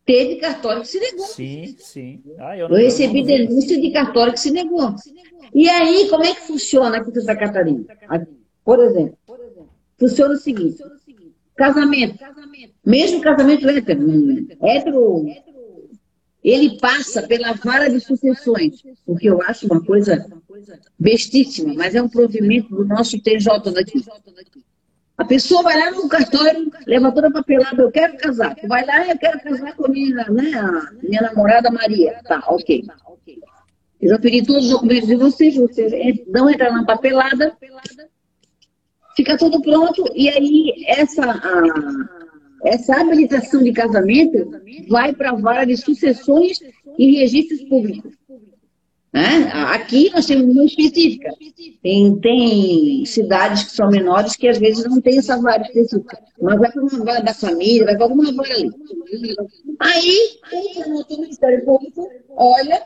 Teve cartório que se negou. Sim, sim. Ah, eu, não, eu recebi eu denúncia de cartório que se negou. E aí, como é que funciona aqui em Santa Catarina? Por exemplo, funciona o seguinte: casamento. Mesmo casamento hétero, hétero, ele passa pela vara de sucessões, porque eu acho uma coisa bestíssima, mas é um provimento do nosso TJ daqui. A pessoa vai lá no cartório, leva toda a papelada, eu quero casar. Vai lá, eu quero casar com a minha, né, a minha namorada Maria. Tá, ok. Eu já pedi todos os documentos de vocês, vocês não entrar na papelada, fica tudo pronto, e aí essa, a, essa habilitação de casamento vai para a vara de sucessões e registros públicos. Né? Aqui nós temos uma específica. Tem, tem cidades que são menores que às vezes não tem essa vara específica. Mas vai para uma vara da família, vai para alguma vara ali. Aí, o Ministério Público olha,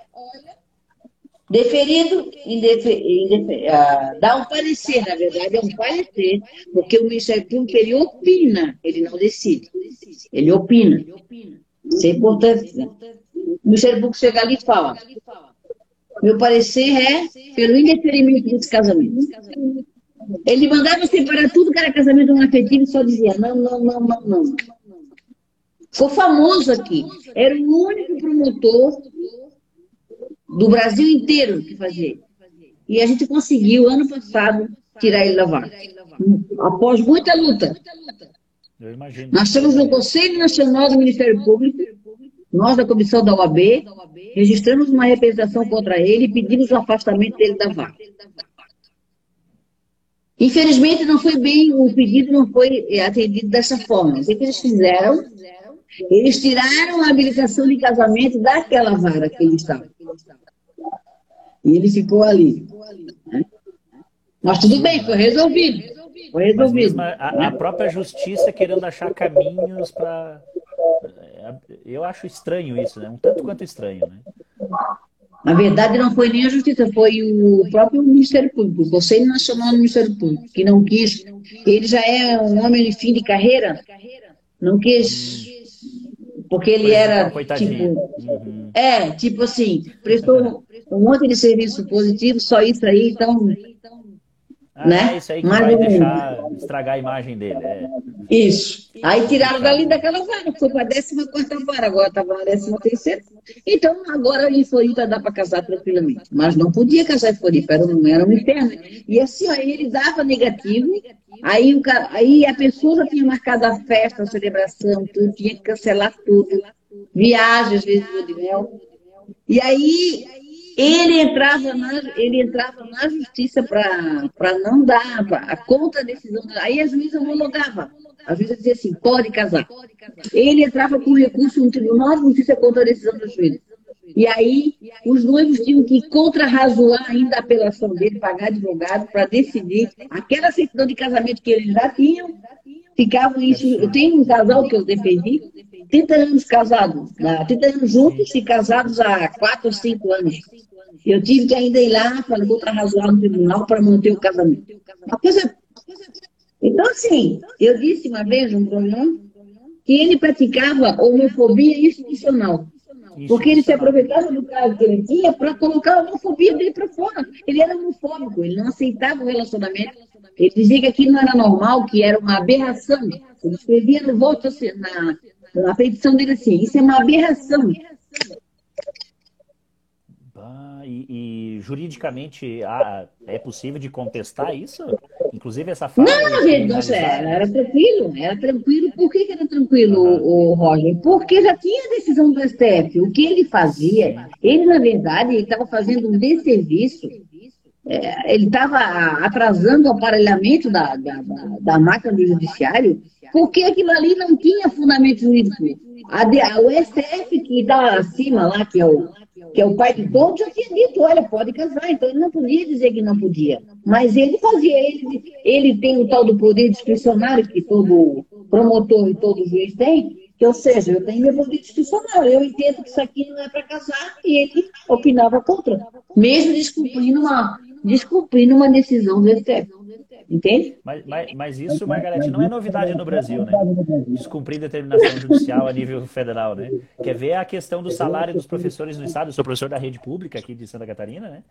deferido, indefe, indefe, uh, dá um parecer, na verdade é um parecer, porque o Ministério Público ele opina, ele não decide. Ele opina. Isso é importante. Né? O Ministério Público chega ali e fala meu parecer é pelo indeferimento desse casamento. Ele mandava separar tudo que era casamento não afetivo e só dizia não, não, não, não, não. Ficou famoso aqui. Era o único promotor do Brasil inteiro que fazia. E a gente conseguiu, ano passado, tirar ele da vaga. Após muita luta. Nós estamos no Conselho Nacional do Ministério Público, nós da comissão da OAB, registramos uma representação contra ele e pedimos o afastamento dele da vaga. Infelizmente, não foi bem, o pedido não foi eh, atendido dessa forma. O que eles fizeram? Eles tiraram a habilitação de casamento daquela vara que ele estava. E ele ficou ali. Né? Mas tudo bem, foi resolvido. Foi resolvido. A, a, própria justiça querendo achar caminhos para. É, eu acho estranho isso, né? Um tanto quanto estranho, né? Na verdade, não foi nem a justiça, foi o próprio Ministério Público, o Conselho Nacional do Ministério Público, que não quis. Ele já é um homem de fim de carreira, não quis. Porque ele era. Tipo, uhum. É, tipo assim, prestou um monte de serviço positivo, só isso aí, então ah, né? É isso aí que Mas, vai deixar estragar a imagem dele. É. Isso. Aí tiraram dali daquela vara, foi para a 14 vara, agora estava na 13 Então, agora em Floripa dá para casar tranquilamente. Mas não podia casar em Floripa, era um, era inferno. E assim, aí ele dava negativo, aí, o, aí a pessoa já tinha marcado a festa, a celebração, tudo, tinha que cancelar tudo. Viagem, às vezes, de mel. E aí ele entrava na, ele entrava na justiça para não dar a conta da decisão. Aí a juíza homologava. A juíza dizia assim, pode casar. Ele entrava com recurso no tribunal de justiça contra a decisão do juiz. E aí os noivos tinham que contrarrazoar ainda a apelação dele, pagar advogado para decidir aquela certidão de casamento que eles já tinham, ficavam isso. Eu tenho um casal que eu defendi, 30 anos casados, 30 anos juntos e casados há 4 ou 5 anos. Eu tive que ainda ir lá para luta razoar no tribunal para manter o casamento. Uma coisa... Então, assim, eu disse uma vez um programa que ele praticava homofobia institucional. Porque ele se aproveitava do caso que ele tinha para colocar a homofobia dele para fora. Ele era homofóbico, ele não aceitava o relacionamento. Ele dizia que aquilo não era normal, que era uma aberração. Ele escrevia no voto, na, a petição dele assim, isso é uma aberração. Ah, e, e, juridicamente ah, é possível de contestar isso? Inclusive essa fala. Não, gente, não, era, era tranquilo, era tranquilo. Por que, que era tranquilo, uhum. o, Roger? Porque já tinha decisão do STF. O que ele fazia, ele, na verdade, estava fazendo um desserviço. É, ele estava atrasando o aparelhamento da, da, da, da máquina do judiciário porque aquilo ali não tinha fundamento jurídico. A, a, o STF que está acima lá, que é, o, que é o pai de todos, já tinha dito, olha, pode casar. Então ele não podia dizer que não podia. Mas ele fazia, ele, ele tem o tal do poder discricionário que todo promotor e todo juiz tem, que, ou seja, eu tenho meu poder discricionário. Eu entendo que isso aqui não é para casar e ele opinava contra. Mesmo descumprindo uma, descumprindo uma decisão do STF. Entende? Mas, mas, mas, isso, Margarete, não é novidade no Brasil, né? Descumprir determinação judicial a nível federal, né? Quer ver a questão do salário dos professores no Estado? Eu sou professor da rede pública aqui de Santa Catarina, né?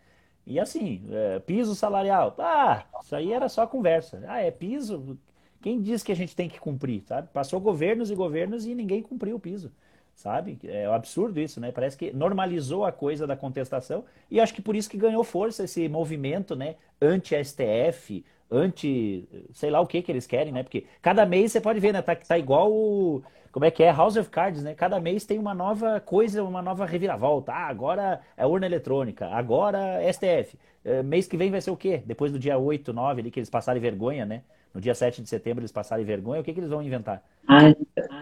E assim, é, piso salarial. Ah, isso aí era só conversa. Ah, é piso. Quem diz que a gente tem que cumprir, sabe? Passou governos e governos e ninguém cumpriu o piso sabe? É um absurdo isso, né? Parece que normalizou a coisa da contestação e acho que por isso que ganhou força esse movimento, né? Anti-STF, anti, sei lá o que que eles querem, né? Porque cada mês você pode ver, né? Tá, tá igual o, como é que é House of Cards, né? Cada mês tem uma nova coisa, uma nova reviravolta. Ah, agora é urna eletrônica, agora STF. É, mês que vem vai ser o quê? Depois do dia 8, 9 ali que eles passarem vergonha, né? No dia 7 de setembro eles passarem vergonha, o que, que eles vão inventar? Ah,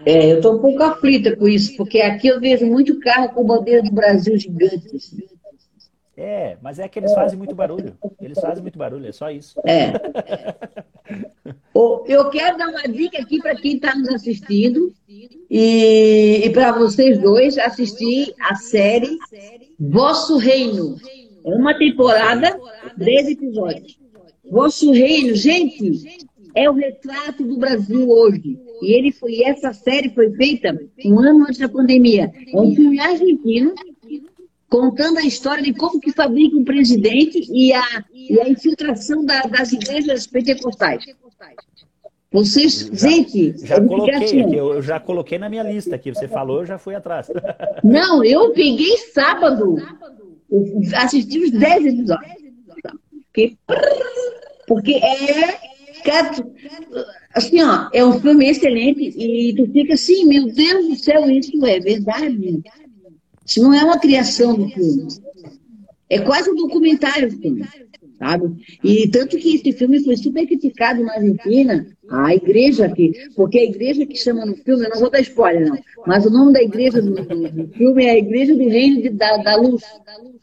é, eu estou um pouco aflita com isso, porque aqui eu vejo muito carro com bandeira do Brasil gigante. Assim. É, mas é que eles fazem muito barulho. Eles fazem muito barulho, é só isso. É. Eu quero dar uma dica aqui para quem está nos assistindo e, e para vocês dois assistir a série Vosso Reino. É uma temporada, 13 episódios. Vosso Reino, gente, é o retrato do Brasil hoje. E ele foi, essa série foi feita um ano antes da pandemia. É um filme argentino contando a história de como que fabrica um presidente e a, e a infiltração da, das igrejas pentecostais. Vocês, já, gente, já coloquei assim, aqui, eu já coloquei na minha lista aqui. Você falou, eu já fui atrás. [laughs] Não, eu peguei sábado. Assisti os 10 episódios. Porque, porque é. Assim, ó, é um filme excelente e tu fica assim, meu Deus do céu, isso é verdade. Isso não é uma criação do filme. É quase um documentário o filme sabe? E tanto que esse filme foi super criticado na Argentina, a igreja aqui, porque a igreja que chama no filme, eu não vou dar spoiler não, mas o nome da igreja do, do filme é a Igreja do Reino de, da, da Luz.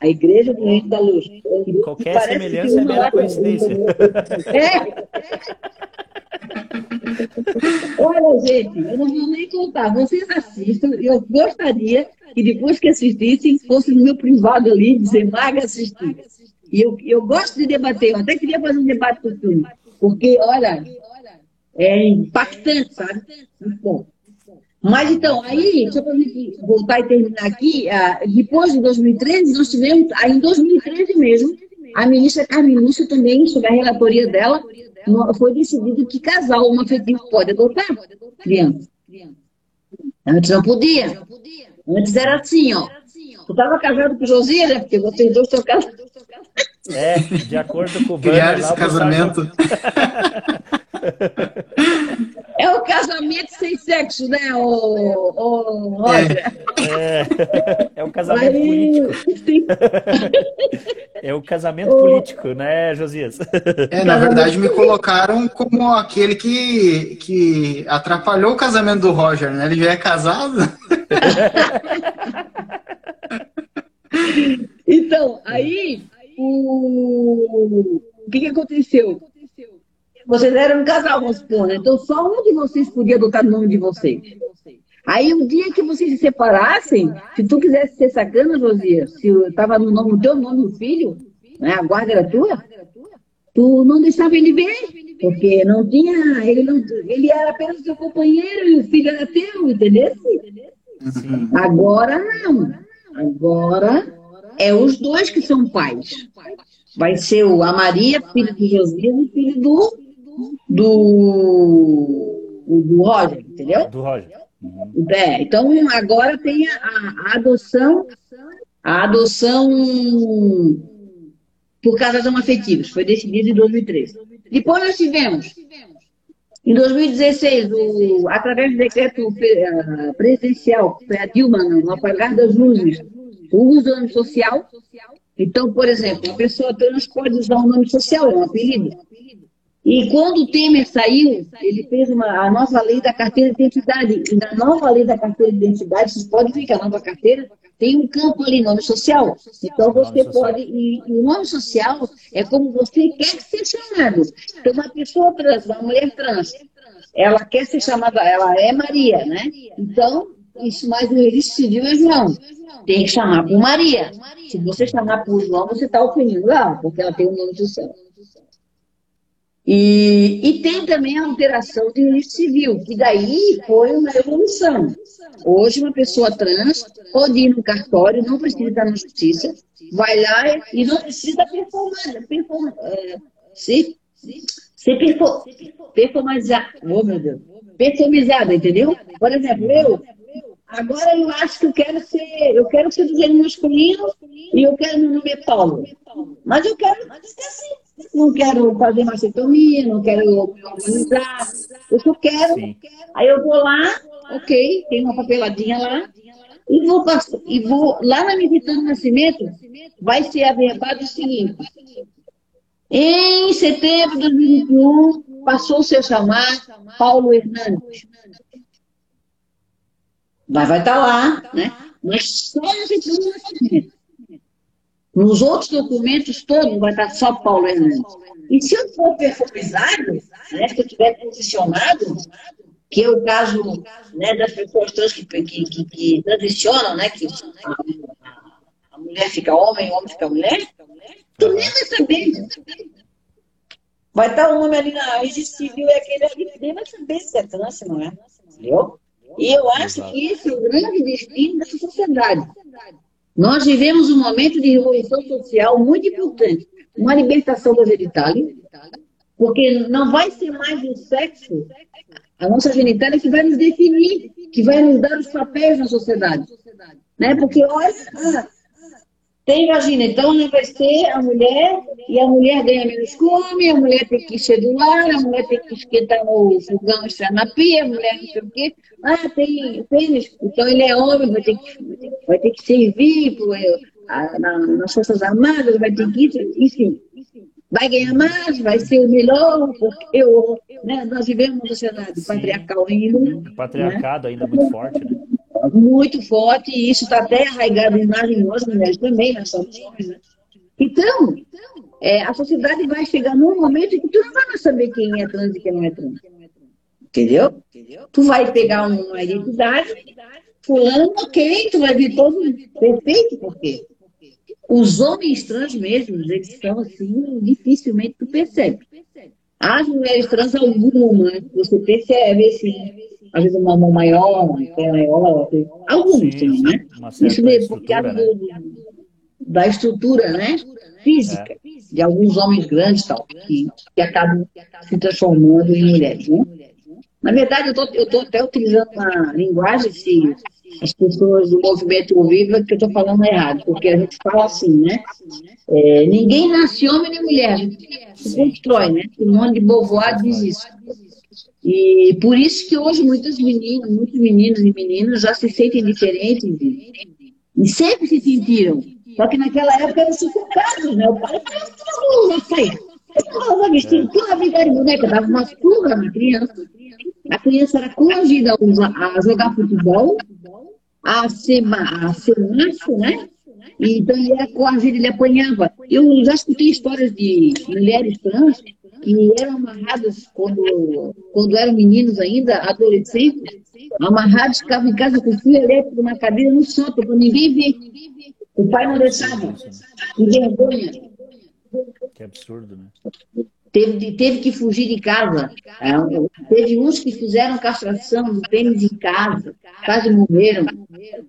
A Igreja do Reino da Luz. Qualquer semelhança é mera coincidência. É. Olha, gente, eu não vou nem contar. Vocês assistam. Eu gostaria que depois que assistissem, fosse no meu privado ali, dizer, Maga assistir. E eu, eu gosto de debater, eu até queria fazer um debate com o porque, olha, é impactante, sabe? Muito bom. Mas então, aí, só para voltar e terminar aqui, ah, depois de 2013, nós tivemos, aí em 2013 mesmo, a ministra Carmen Lúcia também, sob a relatoria dela, foi decidido que casal homoafetivo pode adotar criança. Antes não podia. Antes era assim, ó. Tu estava casado com Josias, né? Porque vocês dois estão casados. É, de acordo com o Criar esse casamento. É o casamento sem sexo, né, o, o Roger? É, é um casamento Aí, político. É o casamento o... político, né, Josias? É, na verdade me colocaram como aquele que, que atrapalhou o casamento do Roger, né? Ele já é casado. [laughs] Então, aí o, o que, que aconteceu? Vocês eram um casal, vamos supor, né? Então só um de vocês podia adotar o nome de vocês. Aí o dia que vocês se separassem, se tu quisesse ser sacana, Josias, se estava no, nome, no teu nome o filho, né, a guarda era tua, tu não deixava ele ver, porque não tinha, ele, não, ele era apenas seu companheiro e o filho era teu, entendeu? Agora não. Agora é os dois que são pais. Vai ser o, a Maria, filho de Josias, e filho do, do, do Roger, entendeu? Do Roger. Uhum. É, então agora tem a, a, adoção, a adoção por casas afetivos, foi decidido em 2013. Depois nós tivemos, em 2016, o, através do decreto eh, presidencial, foi a Dilma, no apagar das luzes, o uso do nome social. Então, por exemplo, a pessoa trans pode usar um nome social, é um apelido. E quando o Temer saiu, ele fez uma, a nova lei da carteira de identidade. E na nova lei da carteira de identidade, vocês podem ver que a nova carteira tem um campo ali, nome social. Então você pode. E, e o nome social é como você quer ser chamado. Então, uma pessoa trans, uma mulher trans, ela quer ser chamada, ela é Maria, né? Então, isso mais o registro civil é João. Tem que chamar por Maria. Se você chamar por João, você está ofendendo ela, porque ela tem o nome do céu. E, e tem também a alteração do registro civil, que daí foi uma evolução. Hoje, uma pessoa trans pode ir no cartório, não precisa estar na justiça, vai lá e não precisa performar, performar é, se, se perfor, performizar, oh meu Deus, performizada, entendeu? Por exemplo, eu Agora eu acho que eu quero ser, eu quero ser do gênero masculino e eu quero meu nome é Paulo. Mas eu quero ser assim. Não quero fazer mastectomia, não quero me organizar. Eu só quero. Sim. Aí eu vou lá, ok, tem uma papeladinha lá, e vou, e vou lá na minha de nascimento, vai ser averbado o seguinte. Em setembro de 2021, passou-se a chamar Paulo Hernandes. Mas vai estar tá lá, né? Mas só no certidão de nascimento. Nos outros documentos todos vai estar só Paulo Hernandes. E se eu for perfumizado, né, se eu estiver posicionado, que é o caso né, das pessoas trans que, que, que, que transicionam, né, que a, a, mulher fica homem, o homem fica mulher, tu nem vai saber. Vai estar o nome ali na registro civil, é aquele ali, nem vai saber se é trans, não é? Entendeu? E eu acho Exato. que esse é o grande destino dessa sociedade. Nós vivemos um momento de revolução social muito importante. Uma libertação da genitália, porque não vai ser mais o sexo, a nossa genitália, que vai nos definir, que vai nos dar os papéis na sociedade. Né? Porque, olha, Tem então não vai ser a mulher, e a mulher ganha menos come, a mulher tem que encher do lar, a mulher tem que esquentar o fogão, estar na pia, a mulher não sei o quê. Ah, tem pênis, então ele é homem, vai ter que, vai ter que servir pro, a, na, nas Forças Armadas, vai ter que enfim. Vai ganhar mais, vai ser o melhor, porque eu, né, nós vivemos uma sociedade patriarcal ainda. O patriarcado né? ainda muito forte, né? Muito forte, e isso está até arraigado em nós mulheres também, nós somos. Né? Então, é, a sociedade vai chegar num momento que tu não vai mais saber quem é trans e quem não é trans. Entendeu? Tu vai pegar uma identidade, fulano, ok, tu vai ver todo perfeito, por quê? Os homens trans mesmo, eles são assim, dificilmente tu percebe. As mulheres trans, algumas, você percebe, assim, às vezes uma mão maior, uma pé maior, alguns tem, né? Isso mesmo, porque a né? da estrutura, né? Física, é. de alguns homens grandes tal, que, que acabam se transformando em mulheres, né? Na verdade, eu estou até utilizando uma linguagem, se as pessoas do movimento Viva, que eu estou falando errado, porque a gente fala assim, né? É, ninguém nasce homem nem mulher, a gente se constrói, né? Simone de Beauvoir diz isso. E por isso que hoje muitas meninas, muitos meninos e meninas já se sentem diferentes e, sempre se sentiram. Só que naquela época eram sufocados, né? O pai falava, sair. Ela vestindo toda a vida de boneca, dava uma surra na criança. A criança era coagida a jogar futebol, a ser, a ser macho, né? Então ele era coagido, ele apanhava. Eu já escutei histórias de mulheres trans que eram amarradas quando, quando eram meninos ainda, adolescentes, amarrados, ficavam em casa com fio elétrico na cadeira no sótão, para ninguém ver. O pai não deixava. Que vergonha. Que absurdo, né? Teve, teve que fugir de casa. É, teve uns que fizeram castração do pênis em casa, quase morreram.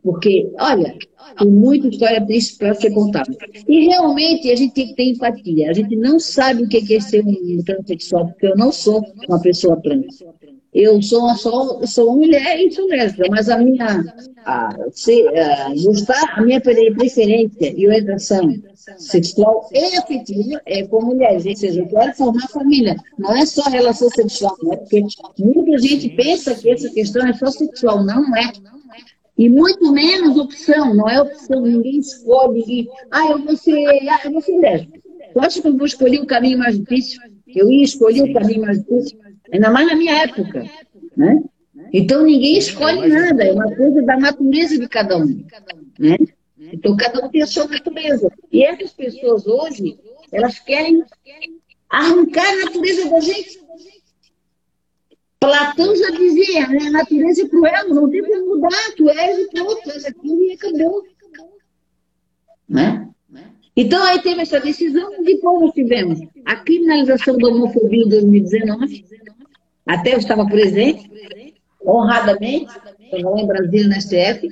Porque, olha, tem muita história triste para ser contada. E realmente a gente tem que ter empatia. A gente não sabe o que é ser um transexual, porque eu não sou uma pessoa trans. Eu sou, só, sou mulher e sou lésbica, mas a minha, a, se, a, gostar, a minha preferência e orientação sexual e afetiva é com mulheres, ou seja, eu quero formar família, não é só relação sexual, né? porque muita gente pensa que essa questão é só sexual, não é. E muito menos opção, não é opção, ninguém escolhe, ninguém, ah, eu vou ser, ah, eu vou ser lésbica. Eu acho que eu vou escolher o caminho mais difícil, eu ia escolher o caminho mais difícil, Ainda mais na minha época. Né? Então ninguém escolhe nada, é uma coisa da natureza de cada um. Né? Então cada um tem a sua natureza. E essas pessoas hoje, elas querem arrancar a natureza da gente. Platão já dizia, né? a natureza é cruel, não tem como mudar, tu és e pronto, tu és aquilo e acabou. Né? Então aí teve essa decisão, depois nós tivemos a criminalização da homofobia em 2019, até eu estava presente, honradamente, lá em Brasília, na STF.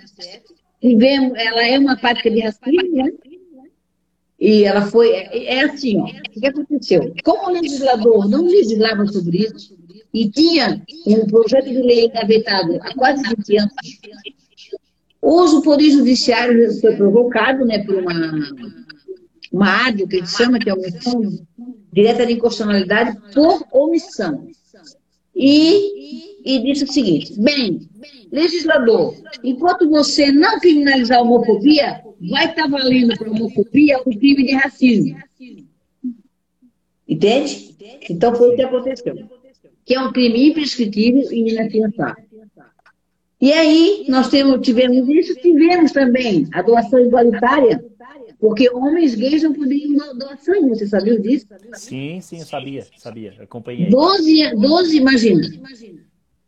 Tivemos, ela é uma prática de racismo, né? E ela foi. É, é assim, ó, o que aconteceu? Como o legislador não legislava sobre isso, e tinha um projeto de lei engavetado há quase 20 anos, hoje o Poder Judiciário foi provocado né, por uma, uma ADO, que a gente chama, que é uma direta de inconstitucionalidade por omissão e, e disse o seguinte: bem, legislador, enquanto você não criminalizar a homofobia, vai estar valendo para a homofobia o crime de racismo. Entende? Então foi o que aconteceu. Que é um crime imprescritível e inafiançável. E aí, nós temos, tivemos isso, tivemos também a doação igualitária porque homens gays não podiam doar sangue, você sabia disso? Sim, sim, eu sabia, sabia, acompanhei. 12, 12 imagina.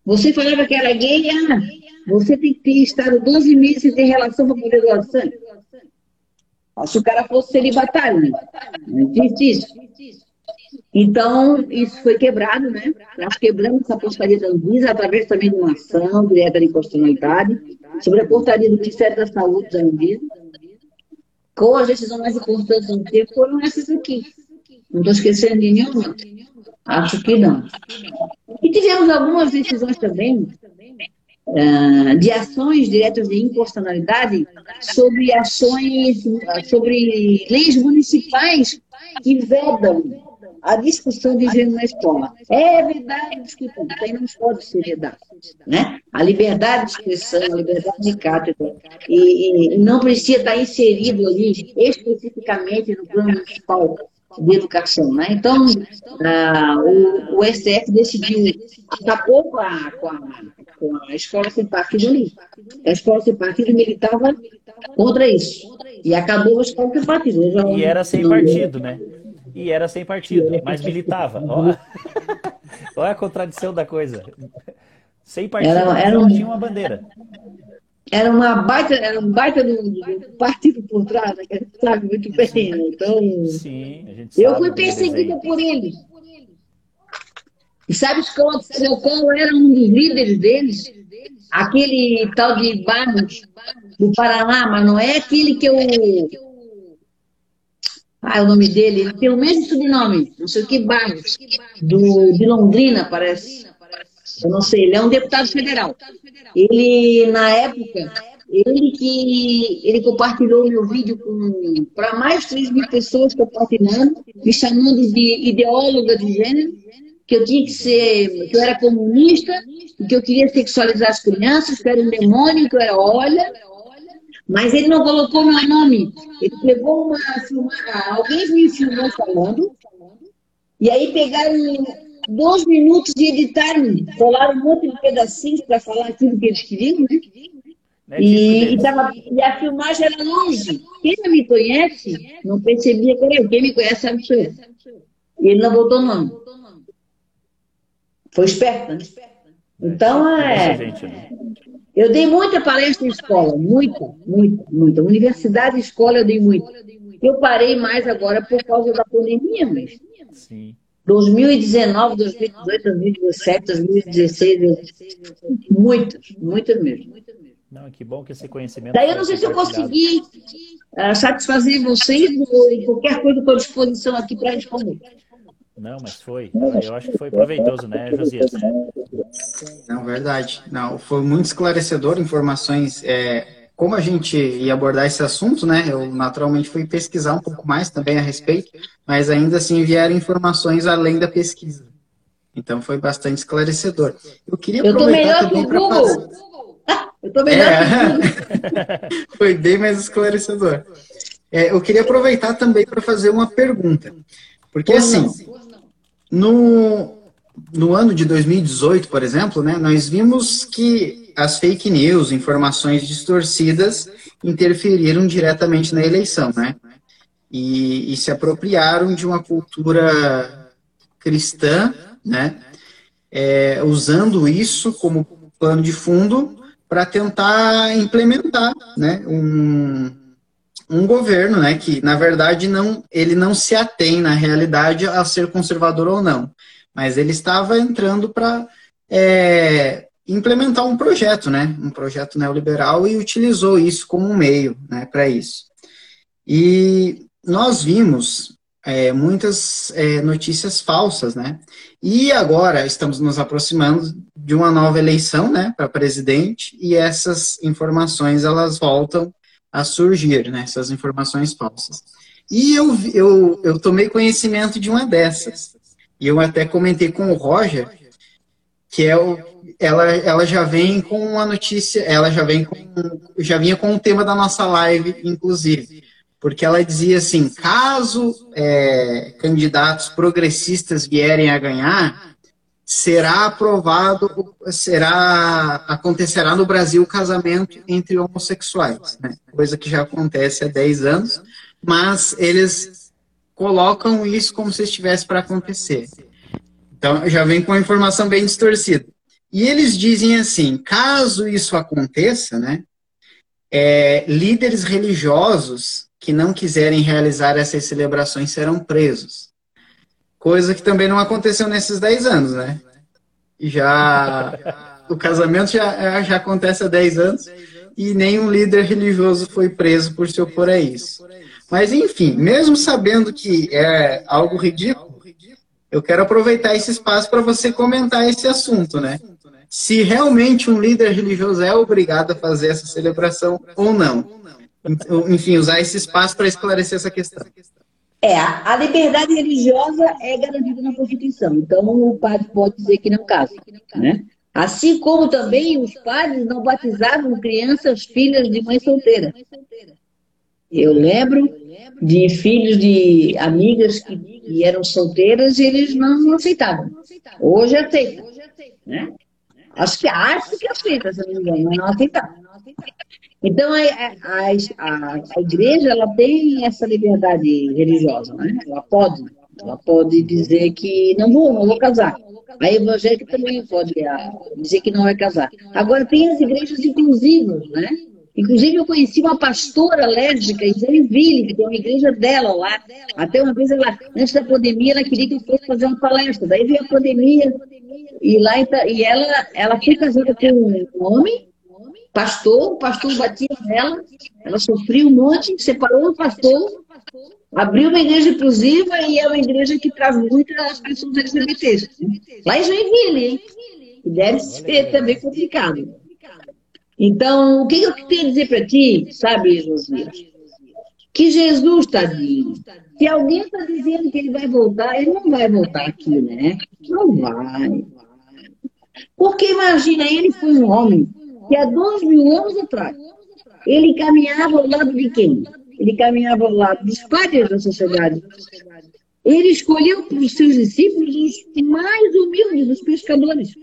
Você falava que era gay, ah, você tem que ter estado 12 meses sem ter relação para poder doar sangue. Se o cara fosse celibatário, né? Não existe isso. Então, isso foi quebrado, né? Nós quebramos essa portaria da Anvisa através também de uma ação direta de inconstitucionalidade sobre a portaria do Ministério da Saúde da Anvisa com as decisões mais importantes do tempo foram essas aqui. Não estou esquecendo de nenhuma? Acho que não. E tivemos algumas decisões também uh, de ações diretas de inconstitucionalidade sobre ações, sobre leis municipais que vedam a discussão de gênero na escola. É verdade, isso aí não pode ser verdade. Né? A liberdade de expressão, a liberdade de cátedra, e, e não precisa estar inserido ali especificamente no plano municipal de educação. Né? Então, ah, o, o, STF decidiu, acabou com a, com a, com a escola sem partido ali. A escola sem partido militava contra isso. E acabou a escola sem partido. E era sem partido, né? E era sem partido, mas militava. Olha, [laughs] olha a contradição da coisa. Sem partido, era, era um... tinha uma bandeira era uma baita, era um baita do, do partido por trás, né, que a gente sabe muito bem. Né? Então, Sim, eu fui perseguida por eles. E sabe qual, qual era um dos líderes deles? Aquele tal de Barros, do Paraná, mas não é aquele que eu. Ah, é o nome dele, ele tem o mesmo sobrenome, não sei o que, Barros, do, de Londrina, parece. Eu não sei, ele é um deputado federal. Ele, na época, ele que ele compartilhou meu vídeo para mais de 3 mil pessoas compartilhando, me chamando de ideóloga de gênero, que eu tinha que ser, que eu era comunista, que eu queria sexualizar as crianças, que eu era um demônio, que eu era olha. Mas ele não colocou meu nome. Ele pegou uma alguém me filmou falando, e aí pegaram dois minutos de editar, colaram um monte de pedacinhos para falar aquilo que eles queriam, né? É e, e, tava, e, a filmagem era longe. Quem não me conhece não percebia que era eu. Quem me conhece sabe que eu. E ele não botou nome. Foi esperto, né? Então, é. Eu dei muita palestra em escola, muita, muita, muita. Universidade e escola eu dei muito. Eu parei mais agora por causa da pandemia, mas. Sim. 2019, 2018, 2017, 2016, eu... muitas, muitas mesmo. Não, que bom que esse conhecimento. Daí eu não sei se eu consegui uh, satisfazer vocês ou qualquer coisa estou à disposição aqui para responder. Não, mas foi. Eu acho que foi proveitoso, né, Josias? Não, verdade. Não, foi muito esclarecedor, informações é, como a gente ia abordar esse assunto, né, eu naturalmente fui pesquisar um pouco mais também a respeito, mas ainda assim vieram informações além da pesquisa. Então foi bastante esclarecedor. Eu queria eu aproveitar também para fazer... [laughs] Eu tô melhor é... [laughs] Foi bem mais esclarecedor. É, eu queria aproveitar também para fazer uma pergunta. Porque assim, no, no ano de 2018, por exemplo, né, nós vimos que as fake news, informações distorcidas, interferiram diretamente na eleição, né? E, e se apropriaram de uma cultura cristã, né? É, usando isso como plano de fundo para tentar implementar, né? Um, um governo, né? Que na verdade não, ele não se atém na realidade a ser conservador ou não, mas ele estava entrando para é, implementar um projeto, né? Um projeto neoliberal e utilizou isso como um meio, né? Para isso. E nós vimos é, muitas é, notícias falsas, né? E agora estamos nos aproximando de uma nova eleição, né? Para presidente e essas informações elas voltam a surgir, né? Essas informações falsas. E eu, eu, eu tomei conhecimento de uma dessas. E eu até comentei com o Roger, que é o, ela, ela já vem com uma notícia, ela já vem com, já vinha com o tema da nossa live, inclusive, porque ela dizia assim, caso é, candidatos progressistas vierem a ganhar, será aprovado, será acontecerá no Brasil o casamento entre homossexuais, né? coisa que já acontece há 10 anos, mas eles colocam isso como se estivesse para acontecer. Então, já vem com a informação bem distorcida. E eles dizem assim: caso isso aconteça, né, é, líderes religiosos que não quiserem realizar essas celebrações serão presos. Coisa que também não aconteceu nesses 10 anos, né? Já o casamento já, já acontece há 10 anos e nenhum líder religioso foi preso por se opor a isso. Mas enfim, mesmo sabendo que é algo ridículo, eu quero aproveitar esse espaço para você comentar esse assunto, né? se realmente um líder religioso é obrigado a fazer essa celebração ou não. Enfim, usar esse espaço para esclarecer essa questão. É, a liberdade religiosa é garantida na Constituição, então o padre pode dizer que não casa, né? Assim como também os padres não batizavam crianças filhas de mãe solteira. Eu lembro de filhos de amigas que eram solteiras e eles não aceitavam. Hoje aceitam. Né? Acho que a arte que aceita, se não me engano, mas não aceitavam. Então, a, a, a, a, igreja ela tem essa liberdade religiosa, né? Ela pode, ela pode dizer que não vou, não vou casar. A evangélica também pode ah, dizer que não vai casar. Agora, tem as igrejas inclusivas, né? Inclusive, eu conheci uma pastora lésbica em Joinville, que tem uma igreja dela lá. Até uma vez, ela, antes da pandemia, ela queria que eu fosse fazer uma palestra. Daí veio a pandemia, e, lá, e ela, ela foi casada com um homem, pastor, o pastor batia nela, ela sofreu um monte, separou o pastor, abriu uma igreja inclusiva e é uma igreja que traz muitas pessoas LGBTs. Lá em Joinville, hein? Que deve ser também complicado. Então, o que eu tenho a dizer para ti, sabe, Josias? Que Jesus, tadinho, se alguém está dizendo que ele vai voltar, ele não vai voltar aqui, né? Não vai. Porque imagina, ele foi um homem que há dois mil anos atrás, ele caminhava ao lado de quem? Ele caminhava ao lado dos padres da sociedade. Ele escolheu para os seus discípulos os mais humildes, os pescadores.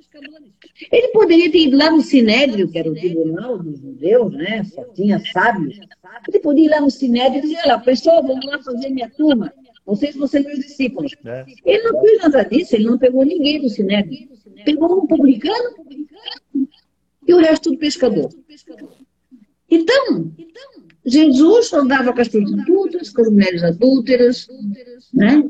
Ele poderia ter ido lá no Sinédrio, que era o tribunal dos judeus, né? Só tinha sábios. Ele poderia ir lá no Sinédrio e dizer, olha, pessoal, vamos lá fazer minha turma. Vocês vão ser meus discípulos. É. Ele não fez nada disso, ele não pegou ninguém do Sinédrio. Pegou um publicano e o resto tudo pescador. Então, Jesus andava com as prostitutas, com as mulheres adúlteras, né?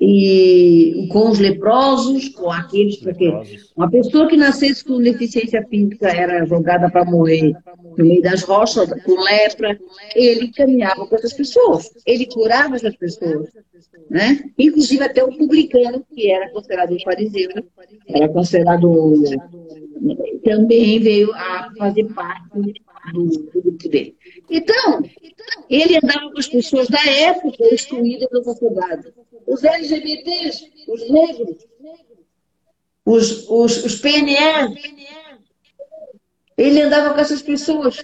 E com os leprosos, com aqueles, porque uma pessoa que nascesse com deficiência física era jogada para morrer no meio das rochas, com lepra, ele caminhava com essas pessoas, ele curava essas pessoas, né? Inclusive até o publicano, que era considerado um fariseu, era considerado também veio a fazer parte do, do grupo dele. Então, ele andava com as pessoas da época excluídas da sociedade. Os LGBTs, os negros, os, os, os PNR. Ele andava com essas pessoas.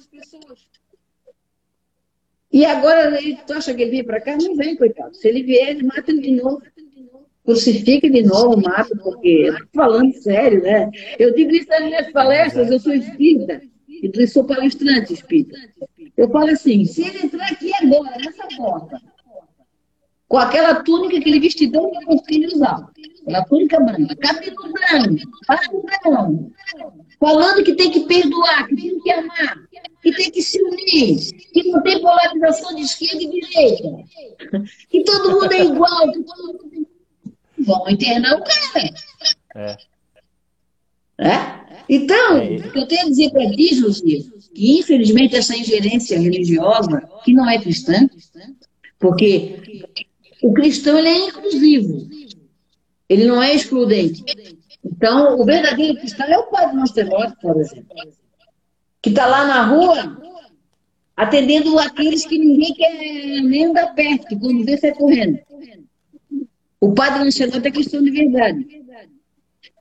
E agora, ele, tu acha que ele vem para cá? Não vem, coitado. Se ele vier, ele mata ele de novo crucifique de novo, mata, porque, falando sério, né? Eu digo isso nas minhas palestras, eu sou espírita, e sou palestrante espírita. Eu falo assim, se ele entrar aqui agora, nessa porta, com aquela túnica, aquele vestidão que o filho usava, aquela túnica branca, cabelo branco, padrão, falando que tem que perdoar, que tem que amar, que tem que se unir, que não tem polarização de esquerda e direita, que todo mundo é igual, que todo mundo vão internar o cara. É. é? Então, é. o que eu tenho a dizer para ti, José, que infelizmente essa ingerência religiosa, que não é cristã, porque o cristão ele é inclusivo, ele não é excludente. Então, o verdadeiro cristão é o Padre Nostemote, por exemplo, que está lá na rua atendendo aqueles que ninguém quer nem andar perto, quando vê, sai correndo. O padre nacional é questão de verdade.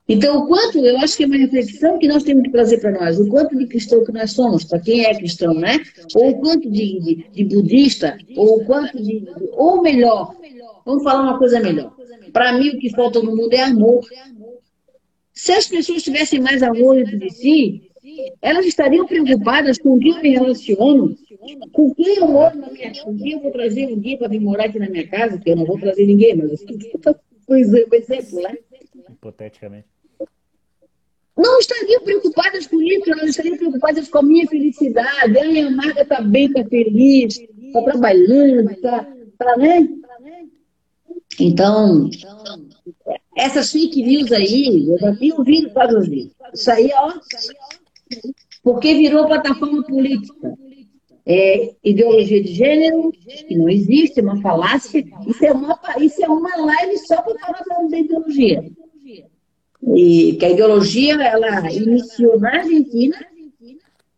Então, o quanto, eu acho que é uma reflexão que nós temos que trazer para nós, o quanto de cristão que nós somos, para quem é cristão, né? Ou o quanto de, de, de budista, ou o quanto de. Ou melhor, vamos falar uma coisa melhor. Para mim, o que falta no mundo é amor. Se as pessoas tivessem mais amor entre si, elas estariam preocupadas com quem eu me relaciono, com quem eu moro na minha com quem eu vou trazer um dia para vir morar aqui na minha casa, que eu não vou trazer ninguém, mas por exemplo, né? Hipoteticamente. Não estariam preocupadas com isso, elas estariam preocupadas com a minha felicidade. Ai, a Marga está bem, está feliz, está trabalhando, está, tá, né? Então, essas fake news aí, eu já tinha ouvido vários vezes. Isso aí, ó, porque virou plataforma política. É, ideologia de gênero, que não existe, é uma falácia. Isso é uma, isso é uma live só para falar da ideologia. E que a ideologia ela iniciou na Argentina,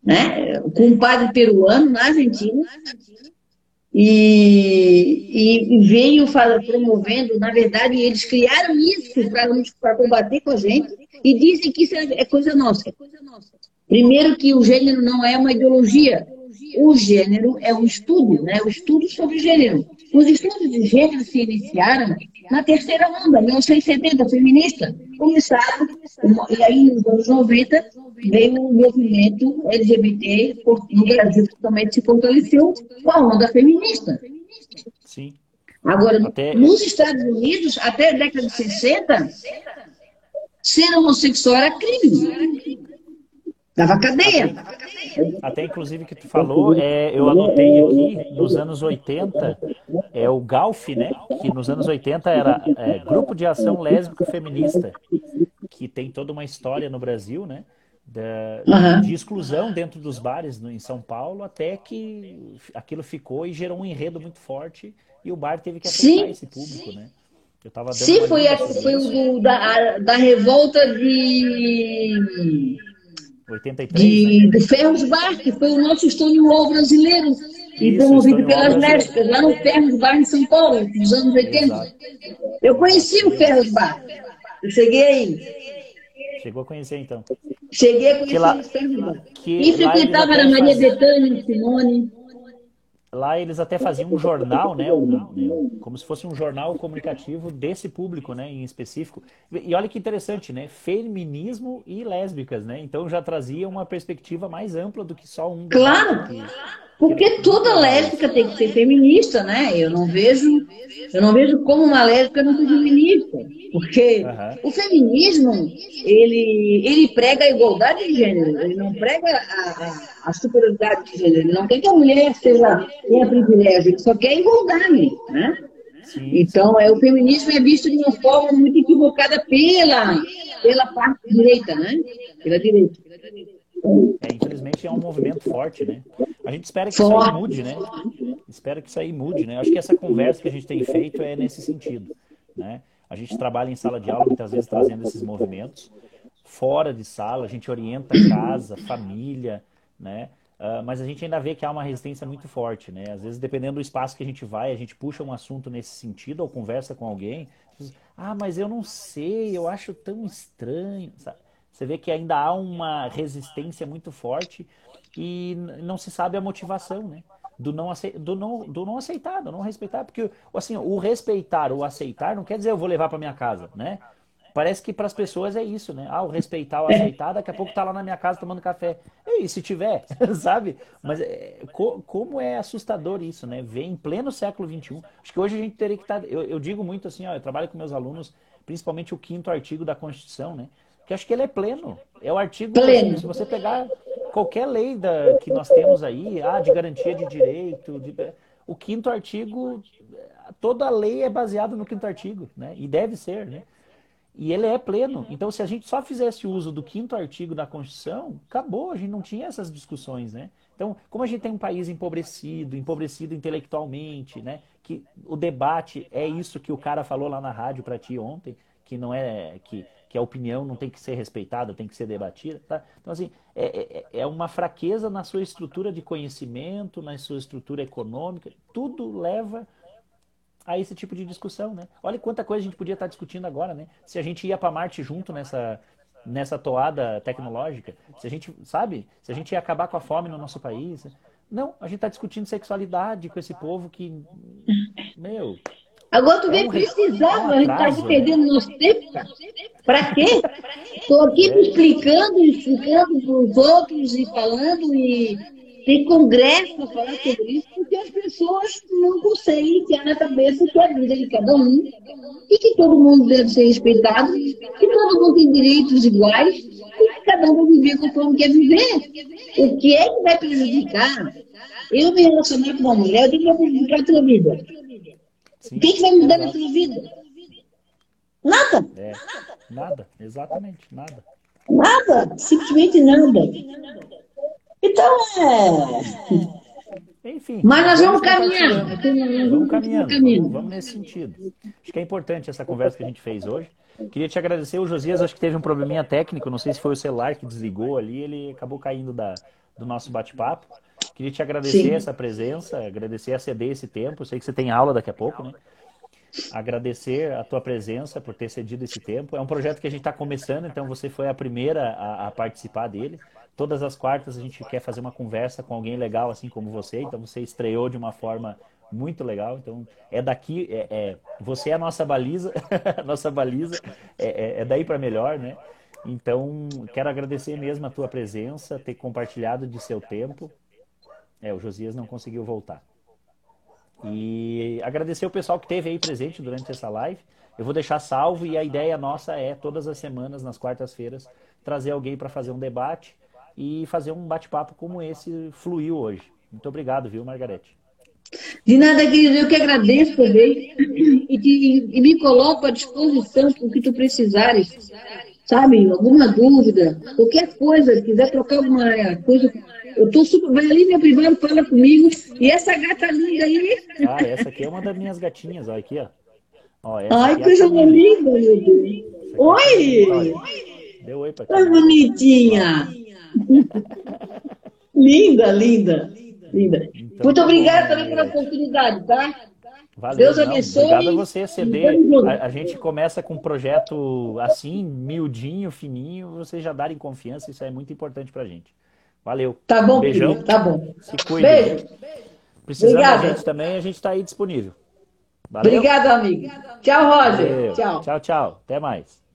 né, com um padre peruano na Argentina, e, e veio promovendo, na verdade, eles criaram isso para combater com a gente e dizem que isso é, é coisa nossa. Primeiro que o gênero não é uma ideologia, o gênero é um estudo, né? o estudo sobre gênero. Os estudos de gênero se iniciaram na terceira onda, 1970, feminista. Começaram, e aí nos anos 90 veio o movimento LGBT no Brasil, que também se fortaleceu com a onda feminista. Sim. Agora, até... nos Estados Unidos, até a década de 60, ser homossexual era crime. Dava cadeia. Até inclusive que tu falou, é, eu anotei aqui, nos anos 80, é o GALF, né? Que nos anos 80 era é, Grupo de Ação Lésbico Feminista, que tem toda uma história no Brasil, né? Da, uhum. De exclusão dentro dos bares no, em São Paulo, até que aquilo ficou e gerou um enredo muito forte e o bar teve que aceitar Sim. esse público, né? Eu tava Sim, foi, a, foi o do, da, da revolta de 83, de, né? do Ferros Bar, que foi o nosso Stonewall brasileiro, e promovido pelas lésbicas, lá no Ferros Bar em São Paulo, nos anos 80. Exato. Eu conheci o Ferros Bar. Eu cheguei aí. Chegou a conhecer, então. Cheguei a conhecer lá, o Ferros Bar. e frequentava a Maria. Bethânia, Simone. Lá eles até faziam um jornal, né? Um, como se fosse um jornal comunicativo desse público, né? Em específico. E olha que interessante, né? Feminismo e lésbicas, né? Então já trazia uma perspectiva mais ampla do que só um. Claro! Que, porque toda lésbica tem que ser feminista, né? Eu não vejo, eu não vejo como uma lésbica não ser feminista. Porque uhum. o feminismo, ele, ele prega a igualdade de gênero, ele não prega a, a, superioridade de gênero, ele não quer que a mulher seja, tenha privilégio, ele só quer igualdade, né? Sim. Então, é, o feminismo é visto de uma forma muito equivocada pela, pela parte direita, né? Pela direita. É, infelizmente é um movimento forte, né? A gente espera que isso aí mude, né? Espera que isso aí mude, né? Acho que essa conversa que a gente tem feito é nesse sentido, né? A gente trabalha em sala de aula muitas vezes trazendo esses movimentos. Fora de sala, a gente orienta casa, família, né? Uh, mas a gente ainda vê que há uma resistência muito forte, né? Às vezes, dependendo do espaço que a gente vai, a gente puxa um assunto nesse sentido ou conversa com alguém. Diz, ah, mas eu não sei, eu acho tão estranho. Sabe? Você vê que ainda há uma resistência muito forte e não se sabe a motivação, né? Do não, do, não, do não aceitar, do não respeitar, porque assim, o respeitar, o aceitar, não quer dizer eu vou levar para minha casa, né? Parece que para as pessoas é isso, né? Ah, o respeitar, o [laughs] aceitar, daqui a pouco tá lá na minha casa tomando café. E se tiver, [laughs] sabe? Mas é, co, como é assustador isso, né? Ver em pleno século XXI. Acho que hoje a gente teria que estar. Tá, eu, eu digo muito assim, ó, eu trabalho com meus alunos, principalmente o quinto artigo da Constituição, né? Que acho que ele é pleno. É o artigo. Pleno. Se você pegar qualquer lei da, que nós temos aí, ah, de garantia de direito, de, o quinto artigo, toda lei é baseada no quinto artigo, né? E deve ser, né? E ele é pleno. Então, se a gente só fizesse uso do quinto artigo da Constituição, acabou, a gente não tinha essas discussões, né? Então, como a gente tem um país empobrecido, empobrecido intelectualmente, né? Que o debate é isso que o cara falou lá na rádio para ti ontem, que não é que que a opinião não tem que ser respeitada, tem que ser debatida. Tá? Então, assim, é, é, é uma fraqueza na sua estrutura de conhecimento, na sua estrutura econômica, tudo leva a esse tipo de discussão, né? Olha quanta coisa a gente podia estar discutindo agora, né? Se a gente ia para Marte junto nessa nessa toada tecnológica, se a gente, sabe? Se a gente ia acabar com a fome no nosso país. Não, a gente está discutindo sexualidade com esse povo que, meu, Agora tu vem é precisar, a gente está aqui perdendo nosso tempo, cara. Para quê? Estou aqui é. explicando, explicando para os outros e falando, e tem congresso para falar sobre isso, porque as pessoas não conseguem ter na cabeça que a vida é de cada um e que todo mundo deve ser respeitado, que todo mundo tem direitos iguais e que cada um vai viver conforme quer viver. O que é que vai prejudicar? Eu me relacionar com uma mulher, o que vai prejudicar a tua vida? Sim, o que, que vai mudar na sua vida? Nada. É, nada, exatamente, nada. Nada, simplesmente nada. Então é. Enfim. Mas nós vamos caminhar. Vamos caminhando, vamos, vamos nesse sentido. Acho que é importante essa conversa que a gente fez hoje. Queria te agradecer. O Josias acho que teve um probleminha técnico, não sei se foi o celular que desligou ali, ele acabou caindo da, do nosso bate-papo. Queria te agradecer Sim. essa presença, agradecer a ceder esse tempo. Sei que você tem aula daqui a pouco, né? Agradecer a tua presença por ter cedido esse tempo. É um projeto que a gente está começando, então você foi a primeira a, a, participar dele. Todas as quartas a gente quer fazer uma conversa com alguém legal, assim como você. Então você estreou de uma forma muito legal. Então é daqui, é, é você é a nossa baliza, [laughs] nossa baliza é, é, é daí para melhor, né? Então quero agradecer mesmo a tua presença, ter compartilhado de seu tempo. É, o Josias não conseguiu voltar. E agradecer o pessoal que teve aí presente durante essa live. Eu vou deixar salvo e a ideia nossa é todas as semanas, nas quartas-feiras, trazer alguém para fazer um debate e fazer um bate-papo como esse fluiu hoje. Muito obrigado, viu, Margarete? De nada, querido, eu que agradeço também e, te, e me coloco à disposição para o que tu precisares, sabe? Alguma dúvida, qualquer coisa, quiser trocar alguma coisa eu tô super. Vai ali, meu privado, fala comigo. E essa gata linda aí. Ah, essa aqui é uma das minhas gatinhas, olha aqui, ó. ó Ai, é coisa é linda, meu Deus. Oi! Deu oi pra cá. Tá bonitinha. [laughs] linda, linda. Linda. Então, Muito obrigada também pela oportunidade, tá? Valeu, Deus abençoe. Obrigado a você, CD. A, a, gente começa com um projeto assim, miudinho, fininho, vocês já darem confiança, isso é muito importante pra gente. Valeu. Tá bom, Beijão. Querido, tá bom. Se cuide. Beijo. Precisando Obrigada. da gente também, a gente está aí disponível. Valeu. Obrigado, amigo. Tchau, Roger. Valeu. Tchau. Tchau, tchau. Até mais.